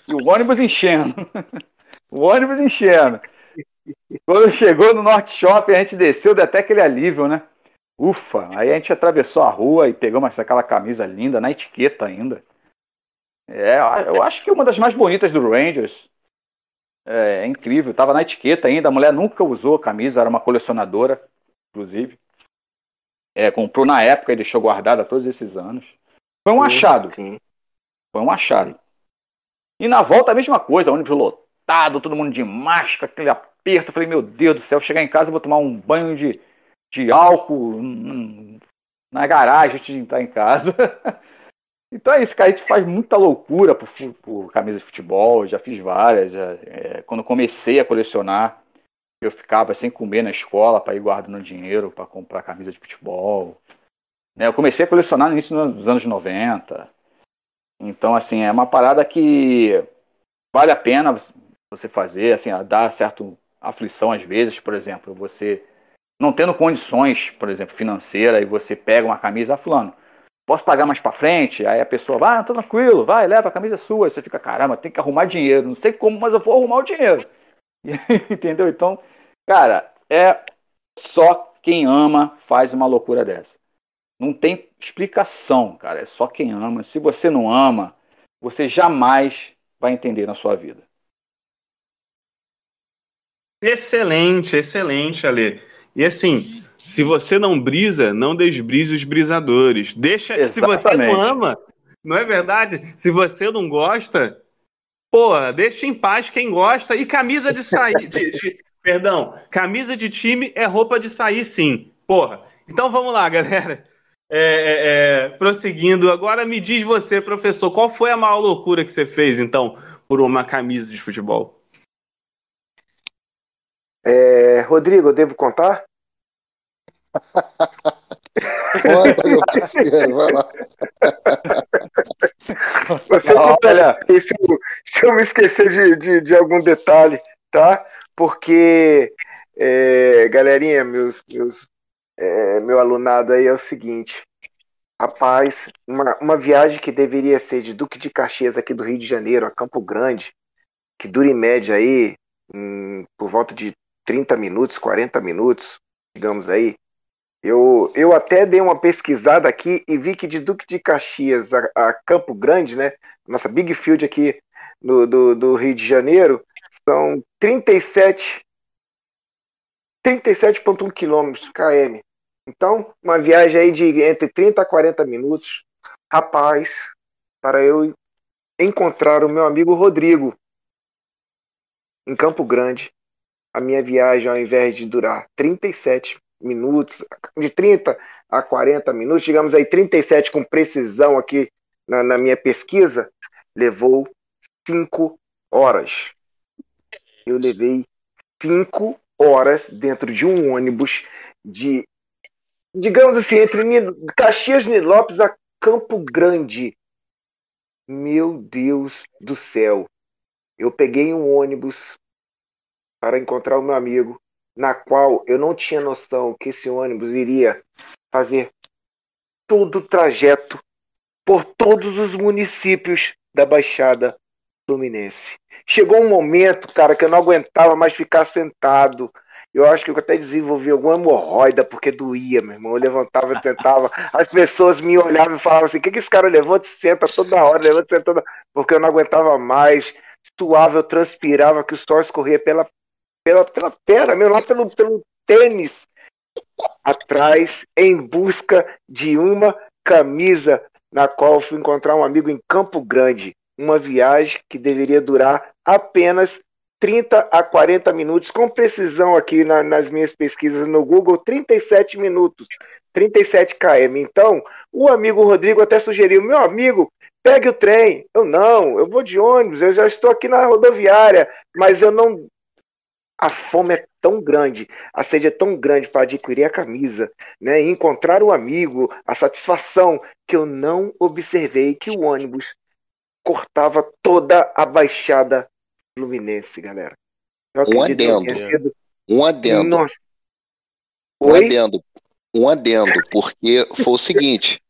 E o ônibus enchendo. O ônibus enchendo. Quando chegou no Norte Shopping, a gente desceu, deu até aquele alívio, né? Ufa! Aí a gente atravessou a rua e pegou aquela camisa linda, na etiqueta ainda. É, eu acho que uma das mais bonitas do Rangers. É, é incrível, tava na etiqueta ainda. A mulher nunca usou a camisa, era uma colecionadora inclusive. É, comprou na época e deixou guardada todos esses anos. Foi um achado. Sim. Foi um achado. E na volta a mesma coisa, ônibus lotado, todo mundo de máscara, aquele aperto. Eu falei, meu Deus do céu, chegar em casa vou tomar um banho de, de álcool na garagem antes de entrar em casa. então é isso, cara. A gente faz muita loucura por, por camisa de futebol, já fiz várias. Já, é, quando comecei a colecionar, eu ficava sem comer na escola para ir guardando dinheiro para comprar camisa de futebol. Né? Eu comecei a colecionar no início dos anos 90. Então, assim, é uma parada que vale a pena você fazer, assim, dá certo aflição às vezes, por exemplo, você não tendo condições, por exemplo, financeira, e você pega uma camisa, ah, fulano, posso pagar mais para frente? Aí a pessoa, vai, ah, tá tranquilo, vai, leva, a camisa é sua. Aí você fica, caramba, tem que arrumar dinheiro, não sei como, mas eu vou arrumar o dinheiro. Entendeu? Então, cara, é só quem ama faz uma loucura dessa. Não tem explicação, cara, é só quem ama. Se você não ama, você jamais vai entender na sua vida. Excelente, excelente, Ale. E assim, se você não brisa, não desbrise os brisadores. Deixa. Exatamente. Se você não ama, não é verdade? Se você não gosta, pô, deixa em paz quem gosta. E camisa de sair. de, de, perdão, camisa de time é roupa de sair, sim. Porra. Então vamos lá, galera. É, é, é, prosseguindo, agora me diz você, professor, qual foi a maior loucura que você fez, então, por uma camisa de futebol? É, Rodrigo, eu devo contar? Conta, meu parceiro, vai lá. Você Olha. Se, eu, se eu me esquecer de, de, de algum detalhe, tá? Porque, é, galerinha, meus, meus, é, meu alunado aí é o seguinte. Rapaz, uma, uma viagem que deveria ser de Duque de Caxias aqui do Rio de Janeiro a Campo Grande, que dura em média aí hum, por volta de 30 minutos, 40 minutos, digamos aí, eu, eu até dei uma pesquisada aqui e vi que de Duque de Caxias a, a Campo Grande, né? Nossa Big Field aqui no, do, do Rio de Janeiro, são 37 37,1 quilômetros km. Então, uma viagem aí de entre 30 a 40 minutos. Rapaz, para eu encontrar o meu amigo Rodrigo em Campo Grande, a minha viagem, ao invés de durar 37 minutos, de 30 a 40 minutos, digamos aí 37 com precisão aqui na, na minha pesquisa, levou 5 horas. Eu levei 5 horas dentro de um ônibus de, digamos assim, entre Caxias Nilópolis a Campo Grande. Meu Deus do céu. Eu peguei um ônibus para encontrar o meu amigo na qual eu não tinha noção que esse ônibus iria fazer todo o trajeto por todos os municípios da Baixada Fluminense. Chegou um momento, cara, que eu não aguentava mais ficar sentado. Eu acho que eu até desenvolvi alguma hemorroida porque doía, meu irmão. Eu levantava e sentava. As pessoas me olhavam e falavam assim: o que, que esse cara levanta e senta toda hora? Levanta e senta toda Porque eu não aguentava mais. Suava, eu transpirava, que o suor escorria pela pela, pela perna, mesmo lá pelo, pelo tênis, atrás, em busca de uma camisa na qual fui encontrar um amigo em Campo Grande. Uma viagem que deveria durar apenas 30 a 40 minutos, com precisão aqui na, nas minhas pesquisas no Google, 37 minutos, 37 km. Então, o amigo Rodrigo até sugeriu, meu amigo, pegue o trem. Eu não, eu vou de ônibus, eu já estou aqui na rodoviária, mas eu não a fome é tão grande, a sede é tão grande para adquirir a camisa, né, e encontrar o amigo, a satisfação, que eu não observei que o ônibus cortava toda a baixada fluminense, galera. um adendo. Sido... Um adendo. Nossa. Um Oi? adendo. Um adendo, porque foi o seguinte.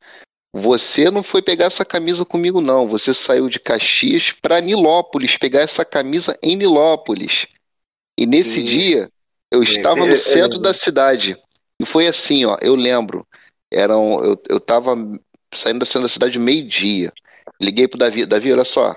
Você não foi pegar essa camisa comigo, não. Você saiu de Caxias para Nilópolis pegar essa camisa em Nilópolis. E nesse dia, eu estava no centro da cidade. E foi assim, ó, eu lembro. Eram, eu, eu tava saindo da centro da cidade meio-dia. Liguei pro Davi, Davi, olha só.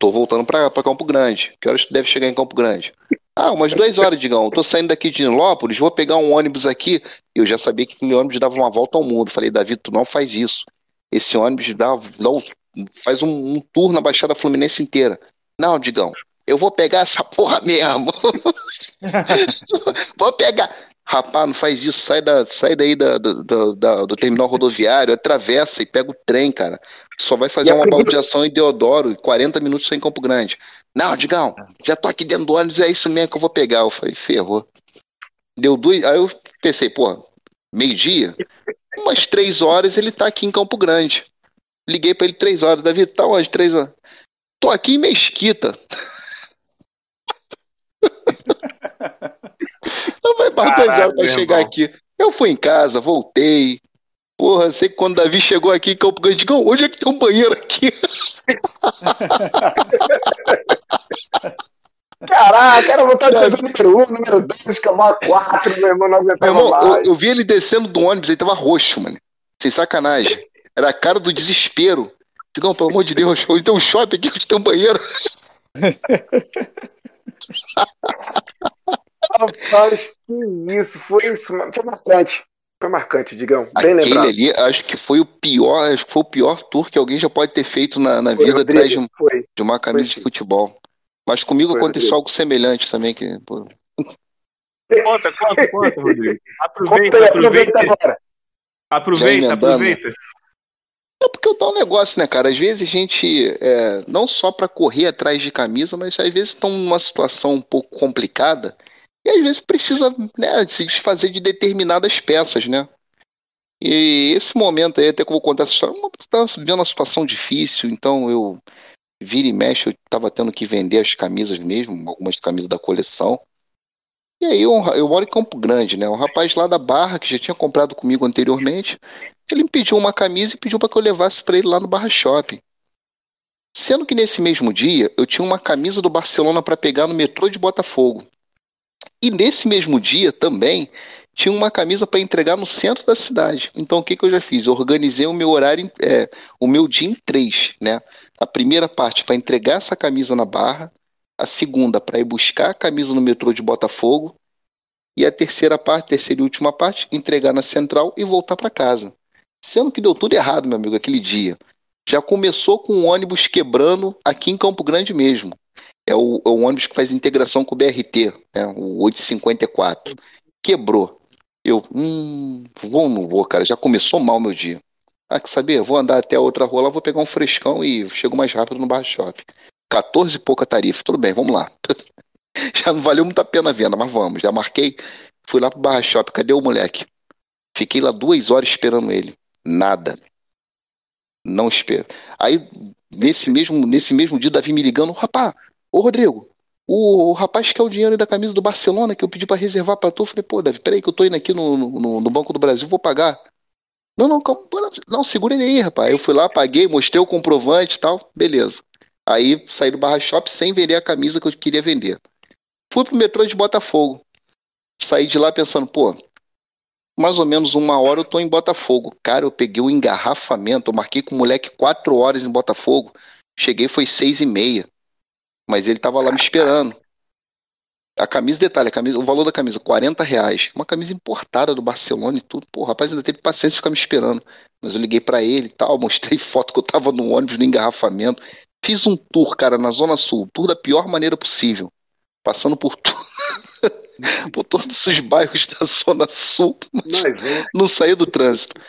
Tô voltando para Campo Grande. Que horas tu deve chegar em Campo Grande? Ah, umas duas horas, Digão. Tô saindo daqui de Nilópolis, vou pegar um ônibus aqui. Eu já sabia que aquele ônibus dava uma volta ao mundo. Falei, Davi, tu não faz isso. Esse ônibus dá, dá faz um, um tour na Baixada Fluminense inteira. Não, Digão, eu vou pegar essa porra mesmo. vou pegar. Rapaz, não faz isso, sai, da, sai daí da, do, da, do terminal rodoviário, atravessa e pega o trem, cara. Só vai fazer uma baldeação em Deodoro, 40 minutos sem Campo Grande. Não, Digão, já tô aqui dentro do ônibus, é isso mesmo que eu vou pegar. Eu falei, ferrou. Deu duas. Aí eu pensei, pô, meio-dia, Umas três horas ele tá aqui em Campo Grande. Liguei pra ele três horas. Davi, tá onde? Três horas. Tô aqui em Mesquita. Eu vai horas pra meu chegar irmão. aqui. Eu fui em casa, voltei. Porra, sei que quando o Davi chegou aqui em Campo Grande, digo, onde é que tem um banheiro aqui? Caraca, era vontade de fazer número 1, um, número 2, camar 4, meu irmão, não Meu aguentava irmão, eu, eu vi ele descendo do ônibus, ele tava roxo, mano. Sem sacanagem. Era a cara do desespero. Digão, pelo amor de Deus, onde tem um shopping aqui, onde tem um banheiro. Rapaz, que isso, foi isso, mano. Foi marcante. Foi marcante, Digão. Bem Aquele lembrado. ali, acho que foi o pior, acho que foi o pior tour que alguém já pode ter feito na, na Foi, vida atrás de, Rodrigo, um- foi. de uma camisa sim. de futebol. Mas comigo Foi, aconteceu Rodrigo. algo semelhante também. Que, pô, Conta, conta, conta, Rodrigo. Conta aí, Aproveita, aproveita aproveita. agora. Aproveita, aproveita. É porque tá um negócio, né, cara? Às vezes a gente, é, não só pra correr atrás de camisa, mas às vezes estão numa situação um pouco complicada e às vezes precisa, né, se desfazer de determinadas peças, né? E esse momento aí, até que eu vou contar essa história, eu tava vivendo uma situação difícil, então eu vira e mexe, eu tava tendo que vender as camisas mesmo, algumas camisas da coleção. E aí eu, eu moro em Campo Grande, né? Um rapaz lá da Barra, que já tinha comprado comigo anteriormente, ele me pediu uma camisa e pediu para que eu levasse para ele lá no Barra Shopping. Sendo que nesse mesmo dia eu tinha uma camisa do Barcelona para pegar no metrô de Botafogo. E nesse mesmo dia também tinha uma camisa para entregar no centro da cidade. Então o que, que eu já fiz? Eu organizei o meu horário, é, o meu dia em três, né? A primeira parte para entregar essa camisa na Barra, a segunda para ir buscar a camisa no metrô de Botafogo e a terceira parte, terceira e última parte, entregar na central e voltar para casa. Sendo que deu tudo errado, meu amigo, aquele dia. Já começou com o ônibus quebrando aqui em Campo Grande mesmo. É o, é o ônibus que faz integração com o BRT, né, o 854. Quebrou. Eu, hum, vou ou não vou, cara? Já começou mal meu dia. Ah, quer saber? Vou andar até a outra rua lá, vou pegar um frescão e chego mais rápido no Bar Shopping. 14 e pouca tarifa. Tudo bem, vamos lá. Já não valeu muito a pena a venda, mas vamos. Já marquei. Fui lá pro Barra Shopping. Cadê o moleque? Fiquei lá duas horas esperando ele. Nada. Não espero. Aí, nesse mesmo, nesse mesmo dia, Davi me ligando. Rapaz, ô Rodrigo, o, rapaz quer o dinheiro da camisa do Barcelona que eu pedi pra reservar pra tu. Eu falei, pô, Davi, peraí que eu tô indo aqui no, no, no Banco do Brasil, vou pagar. Não, não, calma, não, segura ele aí, rapaz. Eu fui lá, paguei, mostrei o comprovante e tal, beleza. Aí saí do Barra Shop sem vender a camisa que eu queria vender. Fui pro metrô de Botafogo. Saí de lá pensando, pô, mais ou menos uma hora eu tô em Botafogo. Cara, eu peguei o engarrafamento, eu marquei com o moleque quatro horas em Botafogo. Cheguei foi seis e meia. Mas ele tava lá me esperando. A camisa, detalhe, a camisa, o valor da camisa, 40 reais. Uma camisa importada do Barcelona e tudo. Pô, o rapaz ainda teve paciência de ficar me esperando. Mas eu liguei pra ele e tal, mostrei foto que eu tava no ônibus, no engarrafamento. Fiz um tour, cara, na Zona Sul. Tour da pior maneira possível. Passando por, tu... por todos os bairros da Zona Sul. Mais um. Não saí do trânsito.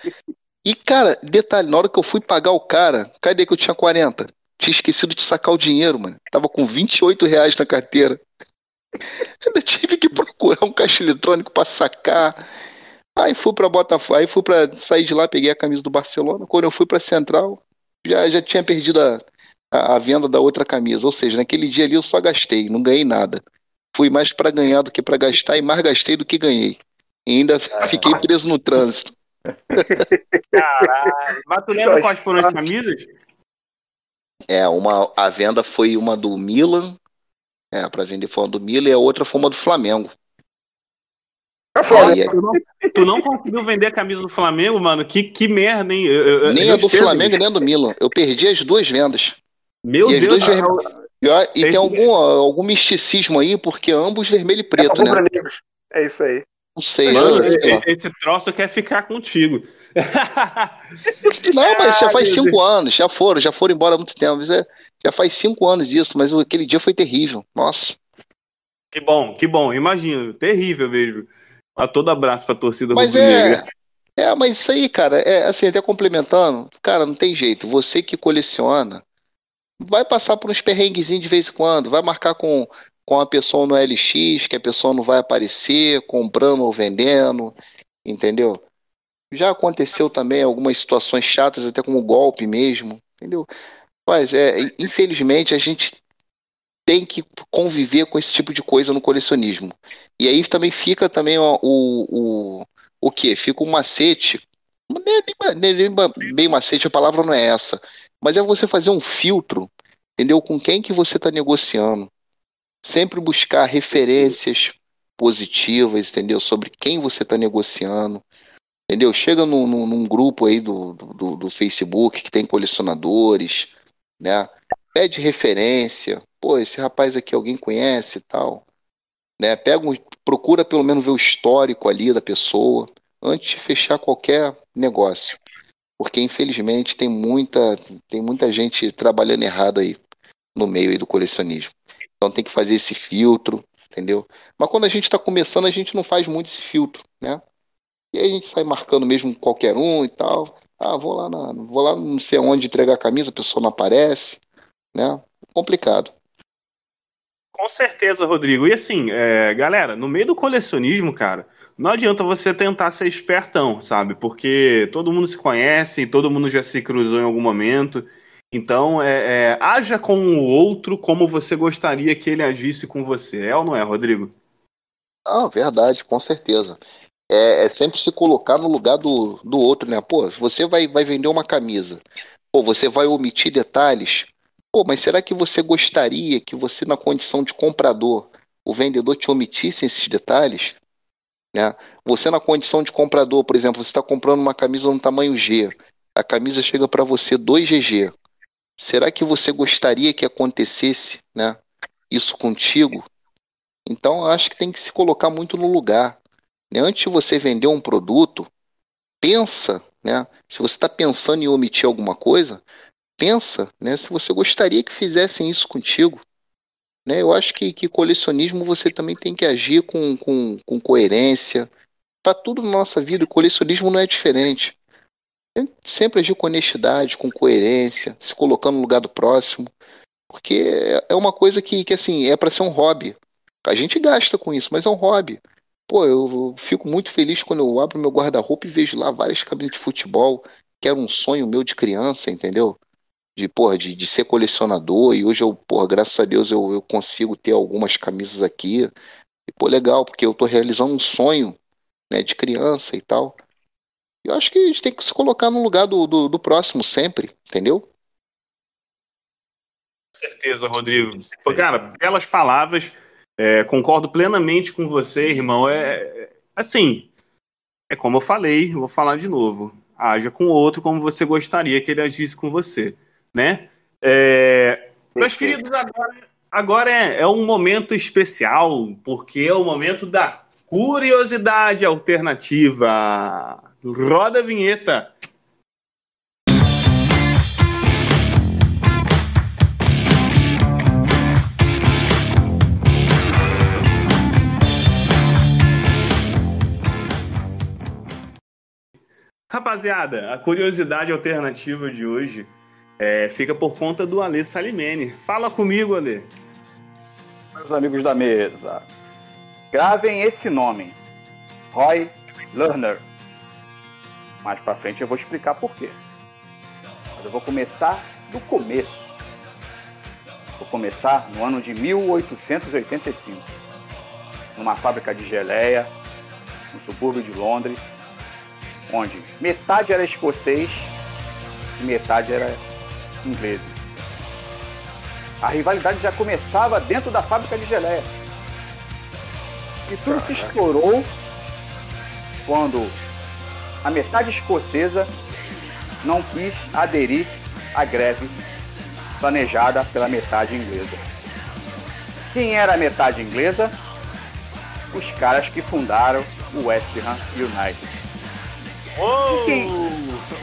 E, cara, detalhe, na hora que eu fui pagar o cara, cadê que eu tinha 40? Tinha esquecido de sacar o dinheiro, mano. Tava com 28 reais na carteira. Ainda tive que procurar um caixa eletrônico pra sacar. Aí fui pra Botafogo, aí fui pra sair de lá, peguei a camisa do Barcelona. Quando eu fui pra Central, já, já tinha perdido a, a, a venda da outra camisa. Ou seja, naquele dia ali eu só gastei, não ganhei nada. Fui mais pra ganhar do que pra gastar e mais gastei do que ganhei. E ainda fiquei preso no trânsito. Caralho. Mas tu lembra quais foram as camisas? É, uma, a venda foi uma do Milan, é, para vender foi uma do Milan e a outra foi uma do Flamengo. É Tu não, tu não conseguiu vender a camisa do Flamengo, mano? Que, que merda, hein? Eu- eu- nem eu a do. Flamengo nem a do Milan. Eu perdi as duas vendas. Meu E Deus do céu. E, ó, e tem algum, algum misticismo aí, porque ambos vermelho e É preto, pra né? É isso aí. Não sei, Mano, né? esse, esse troço quer ficar contigo. Não, mas já faz cinco anos, já foram, já foram embora há muito tempo. Já, já faz cinco anos isso, mas aquele dia foi terrível. Nossa. que bom, que bom. Imagino. Terrível mesmo. A todo abraço pra torcida Mas é. É, mas isso aí, cara, é assim, até complementando, cara, não tem jeito. Você que coleciona, vai passar por uns perrenguezinhos de vez em quando, vai marcar com, com a pessoa no LX, que a pessoa não vai aparecer, comprando ou vendendo, entendeu? Já aconteceu também algumas situações chatas, até como golpe mesmo, entendeu? Mas, é, infelizmente, a gente tem que conviver com esse tipo de coisa no colecionismo. E aí também fica também o, o, o, quê? Fica um macete, nem, nem, bem macete, a palavra não é essa, mas é você fazer um filtro, entendeu? Com quem que você está negociando. Sempre buscar referências positivas, entendeu? Sobre quem você está negociando. Entendeu? Chega num, num, grupo aí do, do, do, Facebook que tem colecionadores, né? Pede referência. Pô, esse rapaz aqui alguém conhece e tal. Né? Pega um, procura pelo menos ver o histórico ali da pessoa antes de fechar qualquer negócio. Porque infelizmente tem muita, tem muita gente trabalhando errado aí no meio aí do colecionismo. Então tem que fazer esse filtro, entendeu? Mas quando a gente está começando, a gente não faz muito esse filtro, né? E aí a gente sai marcando mesmo qualquer um e tal. Ah, vou lá, na, vou lá não sei onde entregar a camisa, a pessoa não aparece, né? Complicado. Com certeza, Rodrigo. E assim, é, galera, no meio do colecionismo, cara, não adianta você tentar ser espertão, sabe? Porque todo mundo se conhece, todo mundo já se cruzou em algum momento. Então, é, é, haja com o outro como você gostaria que ele agisse com você. É ou não é, Rodrigo? Ah, verdade, com certeza é, é, sempre se colocar no lugar do, do outro, né? Pô, você vai, vai vender uma camisa, pô, você vai omitir detalhes, pô, mas será que você gostaria que você, na condição de comprador, o vendedor te omitisse esses detalhes? Né? Você, na condição de comprador, por exemplo, você está comprando uma camisa no tamanho G, a camisa chega para você 2GG. Será que você gostaria que acontecesse né, isso contigo? Então, acho que tem que se colocar muito no lugar. Né? Antes de você vender um produto, pensa, né? Se você está pensando em omitir alguma coisa, pensa, né? Se você gostaria que fizessem isso contigo. Né? Eu acho que, que colecionismo você também tem que agir com, com, com coerência. Para tudo na nossa vida, colecionismo não é diferente. Sempre agir com honestidade, com coerência, se colocando no lugar do próximo. Porque é uma coisa que, que assim, é para ser um hobby. A gente gasta com isso, mas é um hobby. Pô, eu fico muito feliz quando eu abro meu guarda-roupa e vejo lá várias camisas de futebol, que era um sonho meu de criança, entendeu? De, porra, de, de ser colecionador, e hoje eu, porra, graças a Deus eu, eu consigo ter algumas camisas aqui. E, pô, legal, porque eu tô realizando um sonho, né, de criança e tal. Eu acho que a gente tem que se colocar no lugar do, do, do próximo sempre, entendeu? Com certeza, Rodrigo. Cara, belas palavras. É, concordo plenamente com você, irmão. É, assim, é como eu falei, vou falar de novo. Haja com o outro como você gostaria que ele agisse com você, né? É, meus queridos, agora, agora é, é um momento especial, porque é o momento da curiosidade alternativa. Roda a vinheta. Rapaziada, a curiosidade alternativa de hoje é, fica por conta do Alê Salimene. Fala comigo, Alê. Meus amigos da mesa, gravem esse nome, Roy Lerner. Mais pra frente eu vou explicar por quê. Mas eu vou começar do começo. Vou começar no ano de 1885, numa fábrica de geleia, no subúrbio de Londres, onde metade era escocês e metade era ingleses. A rivalidade já começava dentro da fábrica de geleia. E tudo se explorou quando a metade escocesa não quis aderir à greve planejada pela metade inglesa. Quem era a metade inglesa? Os caras que fundaram o West Ham United. Uou! Quem,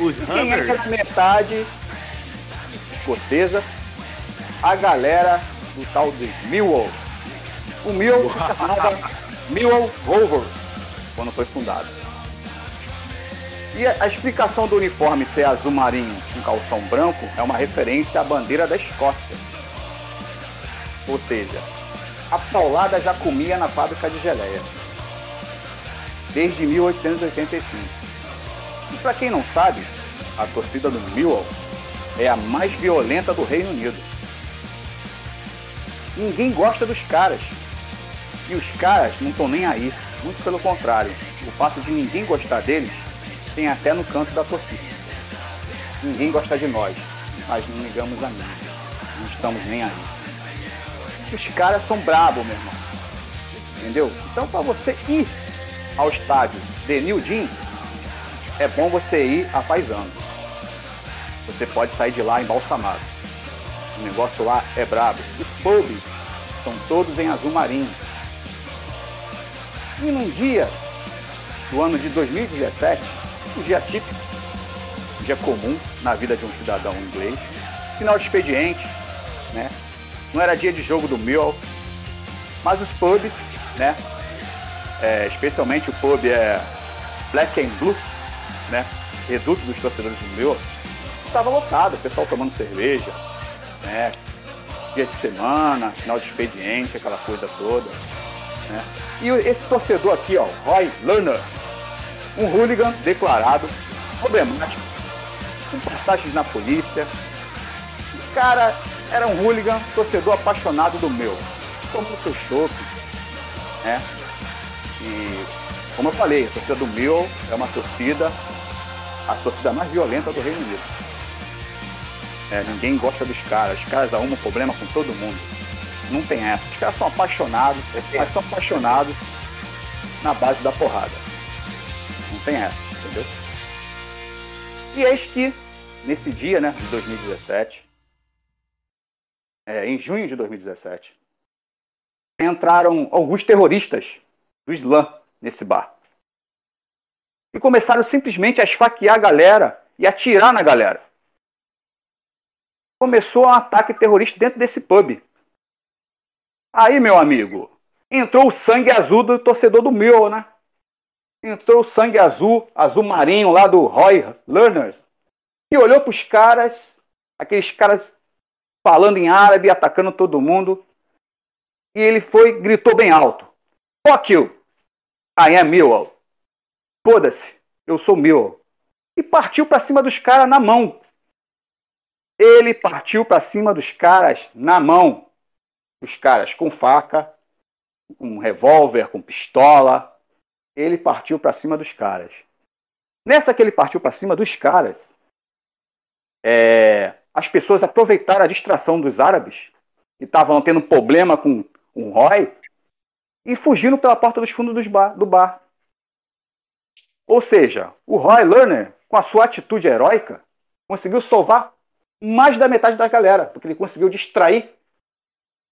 os quem é a metade escocesa? A galera do tal de Millwall. O Millwall se chamava Millwall Rovers quando foi fundado. E a, a explicação do uniforme ser azul marinho com calção branco é uma referência à bandeira da Escócia. Ou seja, a paulada já comia na fábrica de geleia. Desde 1885. E para quem não sabe, a torcida do Millwall é a mais violenta do Reino Unido. Ninguém gosta dos caras. E os caras não estão nem aí. Muito pelo contrário. O fato de ninguém gostar deles tem até no canto da torcida. Ninguém gosta de nós, mas não ligamos a mim. Não estamos nem aí. Os caras são brabos, meu irmão. Entendeu? Então, para você ir ao estádio de New Jean, é bom você ir a paisano. Você pode sair de lá embalsamado. O negócio lá é brabo. Os pubs são todos em azul marinho. E num dia do ano de 2017, um dia típico, um dia comum na vida de um cidadão inglês, final de expediente, né? Não era dia de jogo do Mill, mas os pubs, né? É, especialmente o pub é Black and Blue, né? Reduto dos torcedores do Mill, estava lotado, o pessoal tomando cerveja, né? Dia de semana, final de expediente, aquela coisa toda. Né? E esse torcedor aqui, ó, Roy Lerner, um hooligan declarado, problemático, com passagens na polícia. O cara era um hooligan, torcedor apaixonado do meu. Tomou seu chope, né? E, como eu falei, a torcida do meu é uma torcida, a torcida mais violenta do Reino Unido. É, ninguém gosta dos caras. Os caras arrumam problema com todo mundo. Não tem essa. Os caras são apaixonados, mas são apaixonados na base da porrada. Não tem essa, entendeu? E eis que, nesse dia, né, de 2017, é, em junho de 2017, entraram alguns terroristas do Islã nesse bar. E começaram simplesmente a esfaquear a galera e atirar na galera. Começou um ataque terrorista dentro desse pub. Aí, meu amigo, entrou o sangue azul do torcedor do meu, né? Entrou o sangue azul, azul marinho lá do Roy Lerner, e olhou para os caras, aqueles caras falando em árabe, atacando todo mundo, e ele foi, gritou bem alto: Fuck you! I am Millwall. Foda-se, eu sou Millwall. E partiu para cima dos caras na mão. Ele partiu para cima dos caras na mão os caras com faca, com revólver, com pistola. Ele partiu para cima dos caras. Nessa que ele partiu para cima dos caras, é, as pessoas aproveitaram a distração dos árabes, que estavam tendo problema com um Roy, e fugiram pela porta dos fundos bar, do bar. Ou seja, o Roy Lerner, com a sua atitude heróica, conseguiu salvar mais da metade da galera, porque ele conseguiu distrair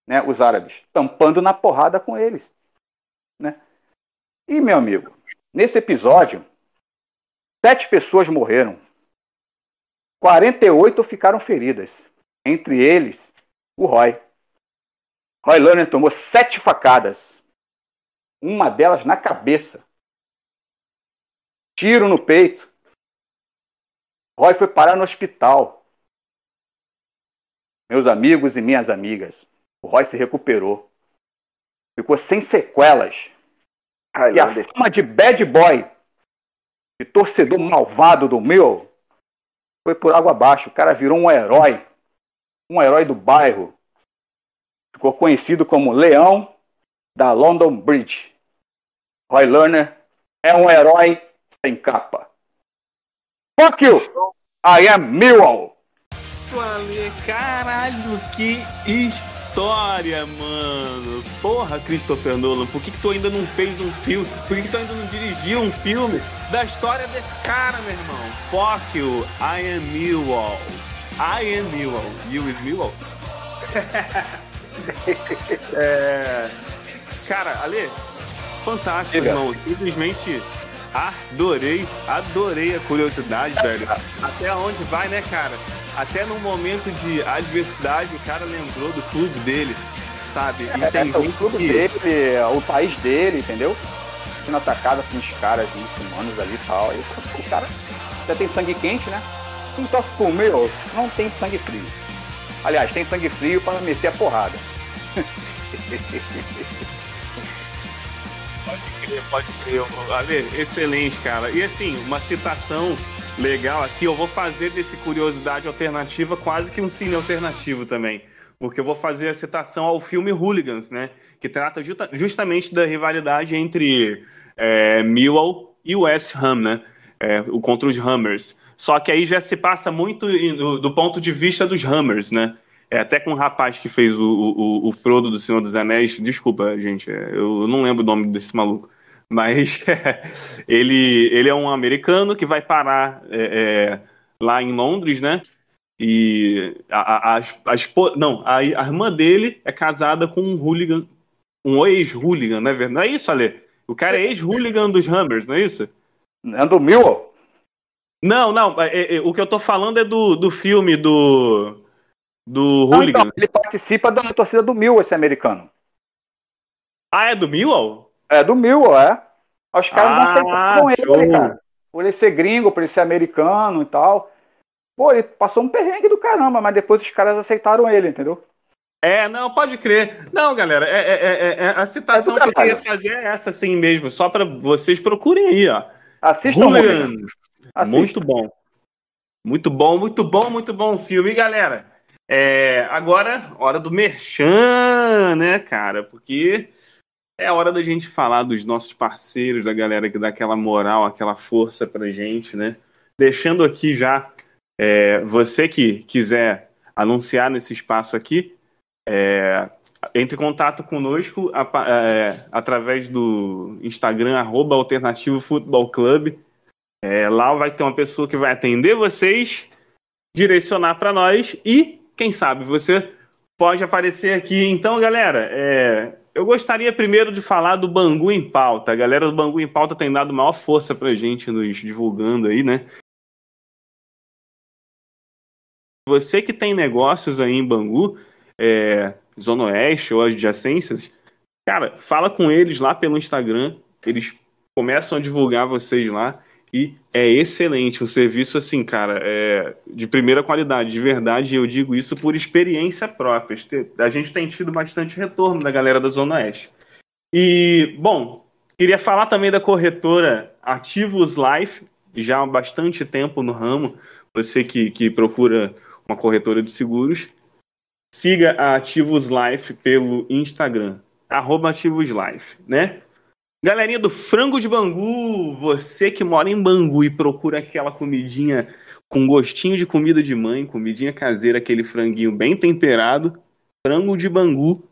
né, os árabes, tampando na porrada com eles. Né? E, meu amigo, nesse episódio, sete pessoas morreram, 48 ficaram feridas, entre eles o Roy. Roy Lerner tomou sete facadas, uma delas na cabeça, tiro no peito. Roy foi parar no hospital. Meus amigos e minhas amigas, o Roy se recuperou. Ficou sem sequelas. E a fama de bad boy, de torcedor malvado do meu, foi por água abaixo. O cara virou um herói. Um herói do bairro. Ficou conhecido como Leão da London Bridge. Roy Lerner é um herói sem capa. Fuck you! I am Millwall! Caralho, que história, mano. Porra, Christopher Nolan, por que, que tu ainda não fez um filme? Por que, que tu ainda não dirigiu um filme da história desse cara, meu irmão? Fuck you, I am Millwall. I am Millwall. You is Millwall? é... Cara, Ale, fantástico, Diga. irmão. Simplesmente adorei, adorei a curiosidade, velho. Até onde vai, né, cara? até no momento de adversidade, o cara lembrou do clube dele, sabe? E é, tem é, o clube que... dele, o país dele, entendeu? Sendo atacado com os caras muçulmanos ali e tal. Aí o cara já tem sangue quente, né? Quem torce pro meu não tem sangue frio. Aliás, tem sangue frio para meter a porrada. Pode crer, pode crer. Ale, excelente, cara. E assim, uma citação legal aqui, eu vou fazer desse curiosidade alternativa quase que um cine alternativo também. Porque eu vou fazer a citação ao filme Hooligans, né? Que trata justa, justamente da rivalidade entre é, Millwall e West Ham, né? É, o contra os Hammers. Só que aí já se passa muito do, do ponto de vista dos Hammers, né? É, até com o um rapaz que fez o, o, o, Frodo do Senhor dos Anéis. Desculpa, gente, é, eu não lembro o nome desse maluco. Mas ele, ele é um americano que vai parar é, é lá em Londres, né? E a, a, a, não, a, a irmã dele é casada com um hooligan, um ex-hooligan, não é verdade? Não é isso, Ale? O cara é ex-hooligan dos Hammers, não é isso? É do Millwall? Não, não, é, é, o que eu tô falando é do, do filme do do não, Hooligan. Então, ele participa da torcida do Millwall, esse americano. Ah, é do Millwall? É do Millwall, é. Os caras ah, não aceitaram ele, cara. Por ele ser gringo, por ele ser americano e tal. Pô, ele passou um perrengue do caramba, mas depois os caras aceitaram ele, entendeu? É, não, pode crer. Não, galera, é, é, é, é a citação é que eu queria fazer é essa assim mesmo, só para vocês procurem aí, ó. Assistam. Hooligans. Muito bom. Muito bom, muito bom, muito bom o filme. E, galera, é, agora, hora do merchan, né, cara? Porque é hora da gente falar dos nossos parceiros, da galera que dá aquela moral, aquela força pra gente, né? Deixando aqui já, é, você que quiser anunciar nesse espaço aqui, é, entre em contato conosco a, é, através do Instagram, arroba Alternativo Futebol Clube. É, lá vai ter uma pessoa que vai atender vocês, direcionar para nós e quem sabe você pode aparecer aqui. Então, galera, é, eu gostaria primeiro de falar do Bangu em Pauta. A galera do Bangu em Pauta tem dado maior força pra gente nos divulgando aí, né? Você que tem negócios aí em Bangu, é, Zona Oeste ou adjacências, cara, fala com eles lá pelo Instagram. Eles começam a divulgar vocês lá e é excelente. Um serviço, assim, cara, é de primeira qualidade, de verdade. Eu digo isso por experiência própria. A gente tem tido bastante retorno da galera da Zona Oeste. E, bom, queria falar também da corretora Ativos Life, já há bastante tempo no ramo. Você que, que procura uma corretora de seguros, siga a Ativos Life pelo Instagram, arroba Ativos Life, né? Galerinha do Frango de Bangu, você que mora em Bangu e procura aquela comidinha com gostinho de comida de mãe, comidinha caseira, aquele franguinho bem temperado, Frango de Bangu.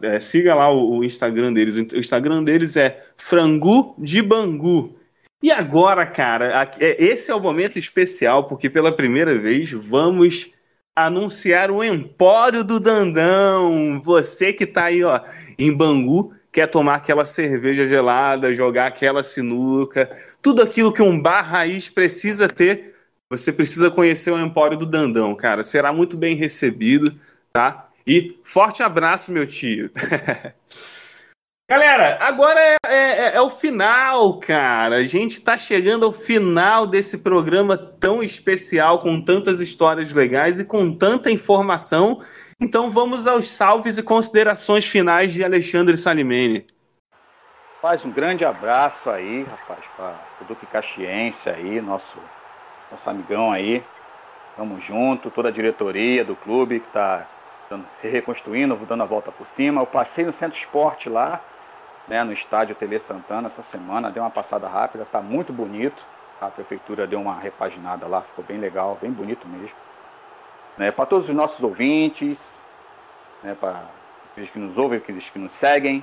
É, siga lá o, Instagram deles. O Instagram deles é Frango de Bangu. E agora, cara, é, esse é o momento especial, porque pela primeira vez vamos anunciar o Empório do Dandão. Você que tá aí, ó, em Bangu, quer tomar aquela cerveja gelada, jogar aquela sinuca, tudo aquilo que um bar raiz precisa ter, você precisa conhecer o Empório do Dandão, cara. Será muito bem recebido, tá? E forte abraço, meu tio. Galera, agora é, é, é, o final, cara. A gente tá chegando ao final desse programa tão especial, com tantas histórias legais e com tanta informação então vamos aos salves e considerações finais de Alexandre Salimene. Faz um grande abraço aí, rapaz, para o Duque Caxiense aí, nosso, nosso amigão aí. Tamo junto, toda a diretoria do clube que está se reconstruindo, dando a volta por cima. Eu passei no Centro Esporte lá, né, no estádio Tele Santana essa semana, deu uma passada rápida, tá muito bonito. A prefeitura deu uma repaginada lá, ficou bem legal, bem bonito mesmo né, para todos os nossos ouvintes, né, para aqueles que nos ouvem, aqueles que nos seguem.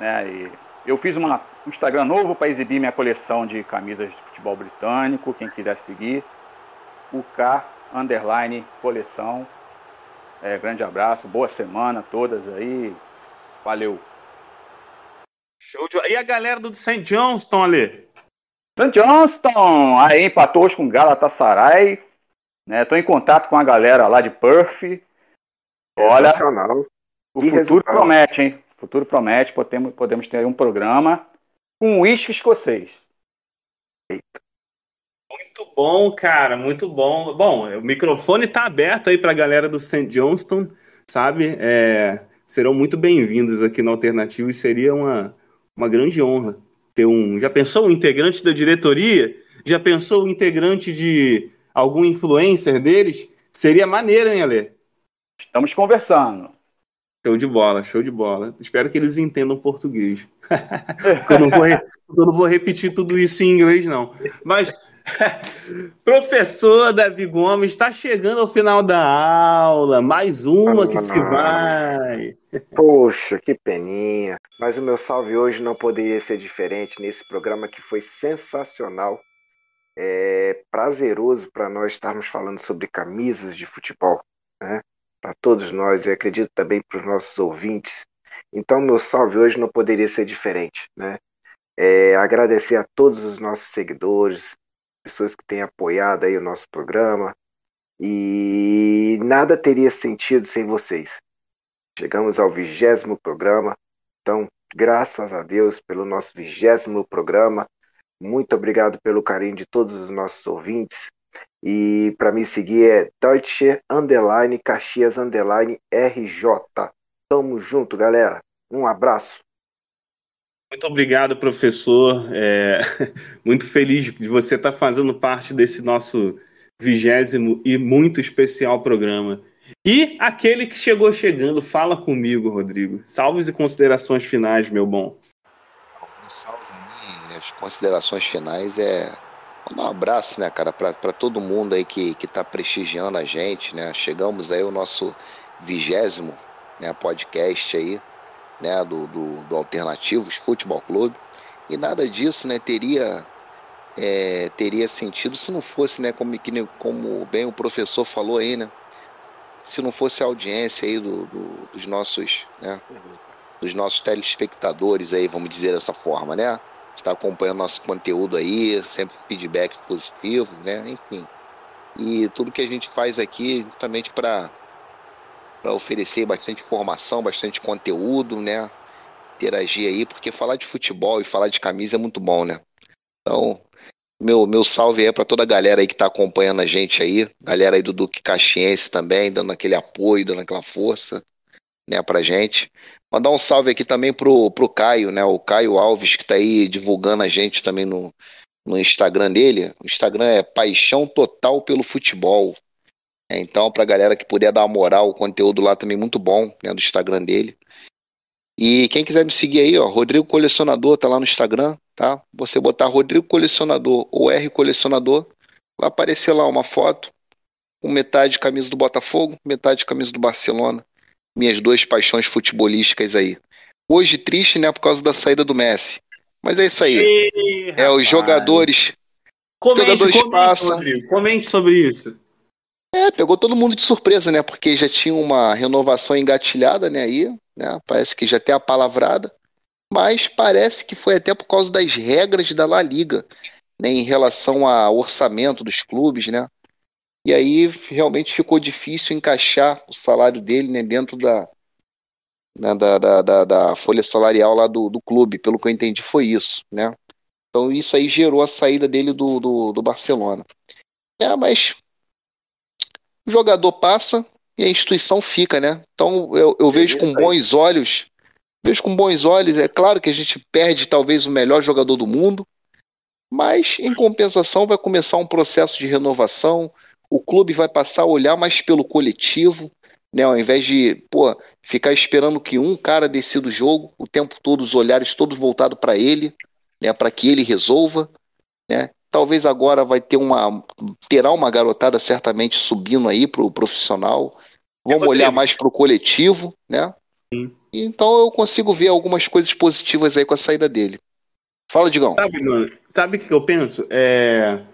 Né, eu fiz uma, um Instagram novo para exibir minha coleção de camisas de futebol britânico. Quem quiser seguir, o K underline coleção. É, grande abraço, boa semana a todas aí. Valeu. Show de... E a galera do St. Johnston ali? St. Johnston, aí empatou com Galatasaray. Estou né? em contato com a galera lá de Perth. Olha, o futuro resultado. promete, hein? O futuro promete, podemos, podemos ter um programa com uísque escocês. Muito bom, cara, muito bom. Bom, o microfone está aberto aí para a galera do St. Johnston, sabe? É, serão muito bem-vindos aqui no Alternativo e seria uma, uma grande honra ter um. Já pensou um integrante da diretoria? Já pensou um integrante de algum influencer deles? Seria maneiro, hein, Ale? Estamos conversando. Show de bola, show de bola. Espero que eles entendam português. eu, não vou, eu não vou repetir tudo isso em inglês, não. Mas, professor Davi Gomes, está chegando ao final da aula. Mais uma que se vai. Poxa, que peninha. Mas o meu salve hoje não poderia ser diferente nesse programa que foi sensacional. É prazeroso para nós estarmos falando sobre camisas de futebol, né? Para todos nós, e acredito também para os nossos ouvintes. Então, meu salve hoje não poderia ser diferente, né? É, agradecer a todos os nossos seguidores, pessoas que têm apoiado aí o nosso programa. E nada teria sentido sem vocês. Chegamos ao vigésimo programa. Então, graças a Deus pelo nosso vigésimo programa. Muito obrigado pelo carinho de todos os nossos ouvintes. E para me seguir é Deutsche Underline Caxias Underline RJ. Tamo junto, galera. Um abraço. Muito obrigado, professor. É, muito feliz de você estar fazendo parte desse nosso vigésimo e muito especial programa. E aquele que chegou chegando, fala comigo, Rodrigo. Salves e considerações finais, meu bom. Um salve as considerações finais é mandar um abraço, né, cara, para todo mundo aí que, que tá prestigiando a gente, né? Chegamos aí o nosso vigésimo né, podcast aí, né, do, do, do Alternativos Futebol Clube. E nada disso, né, teria é, teria sentido se não fosse, né, como, como bem o professor falou aí, né, se não fosse a audiência aí do, do, dos nossos, né, dos nossos telespectadores aí, vamos dizer dessa forma, né, está acompanhando nosso conteúdo aí, sempre feedback positivo, né, enfim. E tudo que a gente faz aqui justamente para para oferecer bastante informação, bastante conteúdo, né, interagir aí, porque falar de futebol e falar de camisa é muito bom, né. Então, meu, meu salve é para toda a galera aí que está acompanhando a gente aí, galera aí do Duque Caxiense também, dando aquele apoio, dando aquela força, né, pra gente. Mandar um salve aqui também pro, pro Caio, né, o Caio Alves, que está aí divulgando a gente também no, no Instagram dele. O Instagram é Paixão Total pelo Futebol. É, então, pra galera que puder dar uma moral, o conteúdo lá também muito bom, né, do Instagram dele. E quem quiser me seguir aí, ó, Rodrigo Colecionador tá lá no Instagram, tá? Você botar Rodrigo Colecionador ou R Colecionador, vai aparecer lá uma foto com metade camisa do Botafogo, metade camisa do Barcelona. Minhas duas paixões futebolísticas aí. Hoje triste, né, por causa da saída do Messi. Mas é isso aí. Ih, é, os jogadores. Comente, jogadores comente, passam. Rodrigo, comente sobre isso. É, pegou todo mundo de surpresa, né? Porque já tinha uma renovação engatilhada, né? Aí, né? Parece que já tem a palavrada. Mas parece que foi até por causa das regras da La Liga, né? Em relação ao orçamento dos clubes, né? E aí realmente ficou difícil encaixar o salário dele, né? Dentro da, né, da, da, da, da folha salarial lá do, do clube. Pelo que eu entendi, foi isso, né? Então isso aí gerou a saída dele do, do, do Barcelona. É, mas o jogador passa e a instituição fica, né? Então eu, eu vejo com bons olhos, vejo com bons olhos. É claro que a gente perde talvez o melhor jogador do mundo, mas em compensação vai começar um processo de renovação. O clube vai passar a olhar mais pelo coletivo, né? Ao invés de pô, ficar esperando que um cara decida o jogo, o tempo todo os olhares todos voltados para ele, né? Para que ele resolva, né? Talvez agora vai ter uma. Terá uma garotada certamente subindo aí para o profissional. Vamos olhar mais para o coletivo, né? Sim. Então eu consigo ver algumas coisas positivas aí com a saída dele. Fala, Digão. Sabe, mano, sabe o que eu penso? É...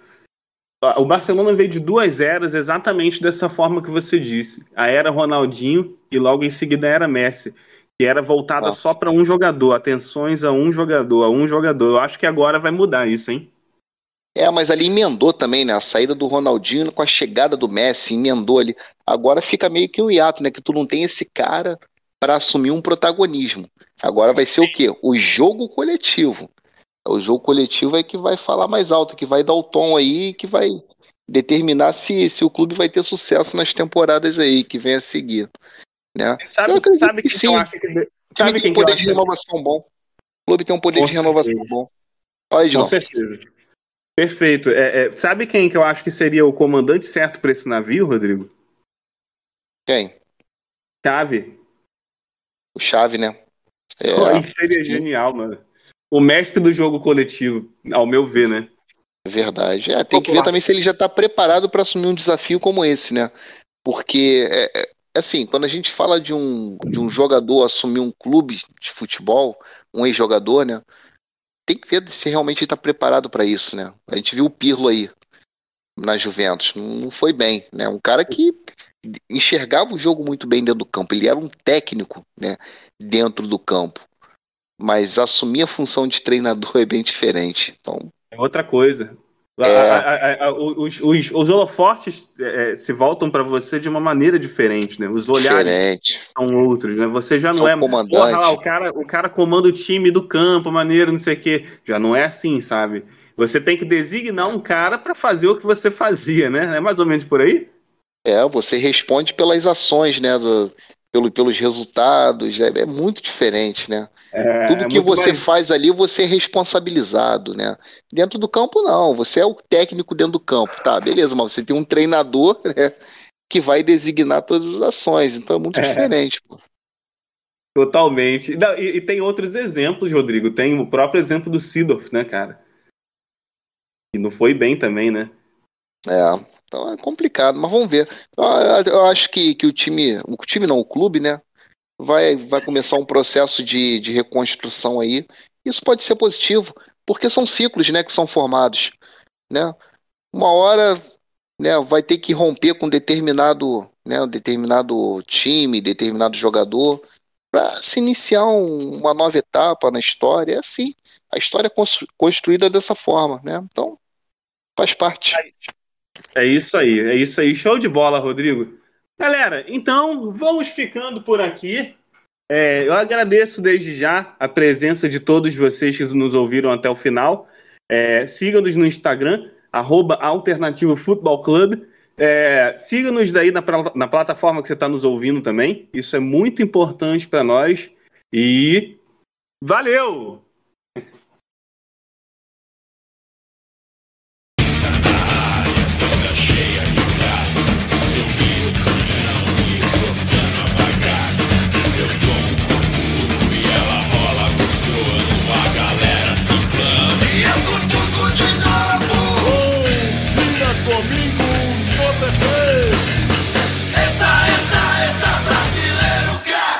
O Barcelona veio de duas eras exatamente dessa forma que você disse. A era Ronaldinho e logo em seguida a era Messi. Que era voltada só para um jogador, atenções a um jogador, a um jogador. Eu acho que agora vai mudar isso, hein? É, mas ali emendou também, né? A saída do Ronaldinho com a chegada do Messi, emendou ali. Agora fica meio que um hiato, né? Que tu não tem esse cara para assumir um protagonismo. Agora vai ser o quê? O jogo coletivo. O jogo coletivo é que vai falar mais alto, que vai dar o tom aí, que vai determinar se, se o clube vai ter sucesso nas temporadas aí que vem a seguir. Né? Sabe, acredito sabe que que sim. eu acho que. Sabe que quem que eu poder de renovação bom. clube tem um poder Com de renovação certeza. bom. Fala aí, Com certeza. Perfeito. É, é, sabe quem que eu acho que seria o comandante certo para esse navio, Rodrigo? Quem? Chave. O Chave, né? É, Pô, seria sim. genial, mano. O mestre do jogo coletivo, ao meu ver, né? É verdade. É, tem que ver também se ele já está preparado para assumir um desafio como esse, né? Porque, é, é, assim, quando a gente fala de um, de um jogador assumir um clube de futebol, um ex-jogador, né? Tem que ver se realmente ele está preparado para isso, né? A gente viu o Pirlo aí na Juventus, não foi bem, né? Um cara que enxergava o jogo muito bem dentro do campo, ele era um técnico, né? Dentro do campo. Mas assumir a função de treinador é bem diferente. Então, É outra coisa. É. a- a- a- os, os, os holofotes é, se voltam para você de uma maneira diferente, né? Os olhares diferente. são outros, né? Você já não é. comandante. Porra, lá, o cara, o cara comanda o time do campo, maneiro, não sei o quê. Já não é assim, sabe? Você tem que designar um cara para fazer o que você fazia, né? É mais ou menos por aí? É, você responde pelas ações, né? do- pelo, pelos resultados, é, é muito diferente, né? É, Tudo é que você mais- faz ali, você é responsabilizado, né? Dentro do campo, não. Você é o técnico dentro do campo. Tá, beleza, mas você tem um treinador né, que vai designar todas as ações. Então é muito É. diferente, pô. Totalmente. Não, e, e tem outros exemplos, Rodrigo. Tem o próprio exemplo do Sidorf, né, cara? E não foi bem também, né? É, então é complicado, mas vamos ver. Eu, acho que, que o time, o time não, o clube, né, vai, vai começar um processo de, de reconstrução aí. Isso pode ser positivo, porque são ciclos, né, que são formados, né? Uma hora, né, vai ter que romper com determinado, né, um determinado time, determinado jogador, para se iniciar um- uma nova etapa na história. É assim, a história é constru- construída dessa forma, né? Então, faz parte. É isso aí, é isso aí. Show de bola, Rodrigo. Galera, então vamos ficando por aqui. É, eu agradeço desde já a presença de todos vocês que nos ouviram até o final. É, Siga-nos no Instagram, arroba Alternativo Futebol. É, Siga-nos daí na, na plataforma que você está nos ouvindo também. Isso é muito importante para nós. E valeu!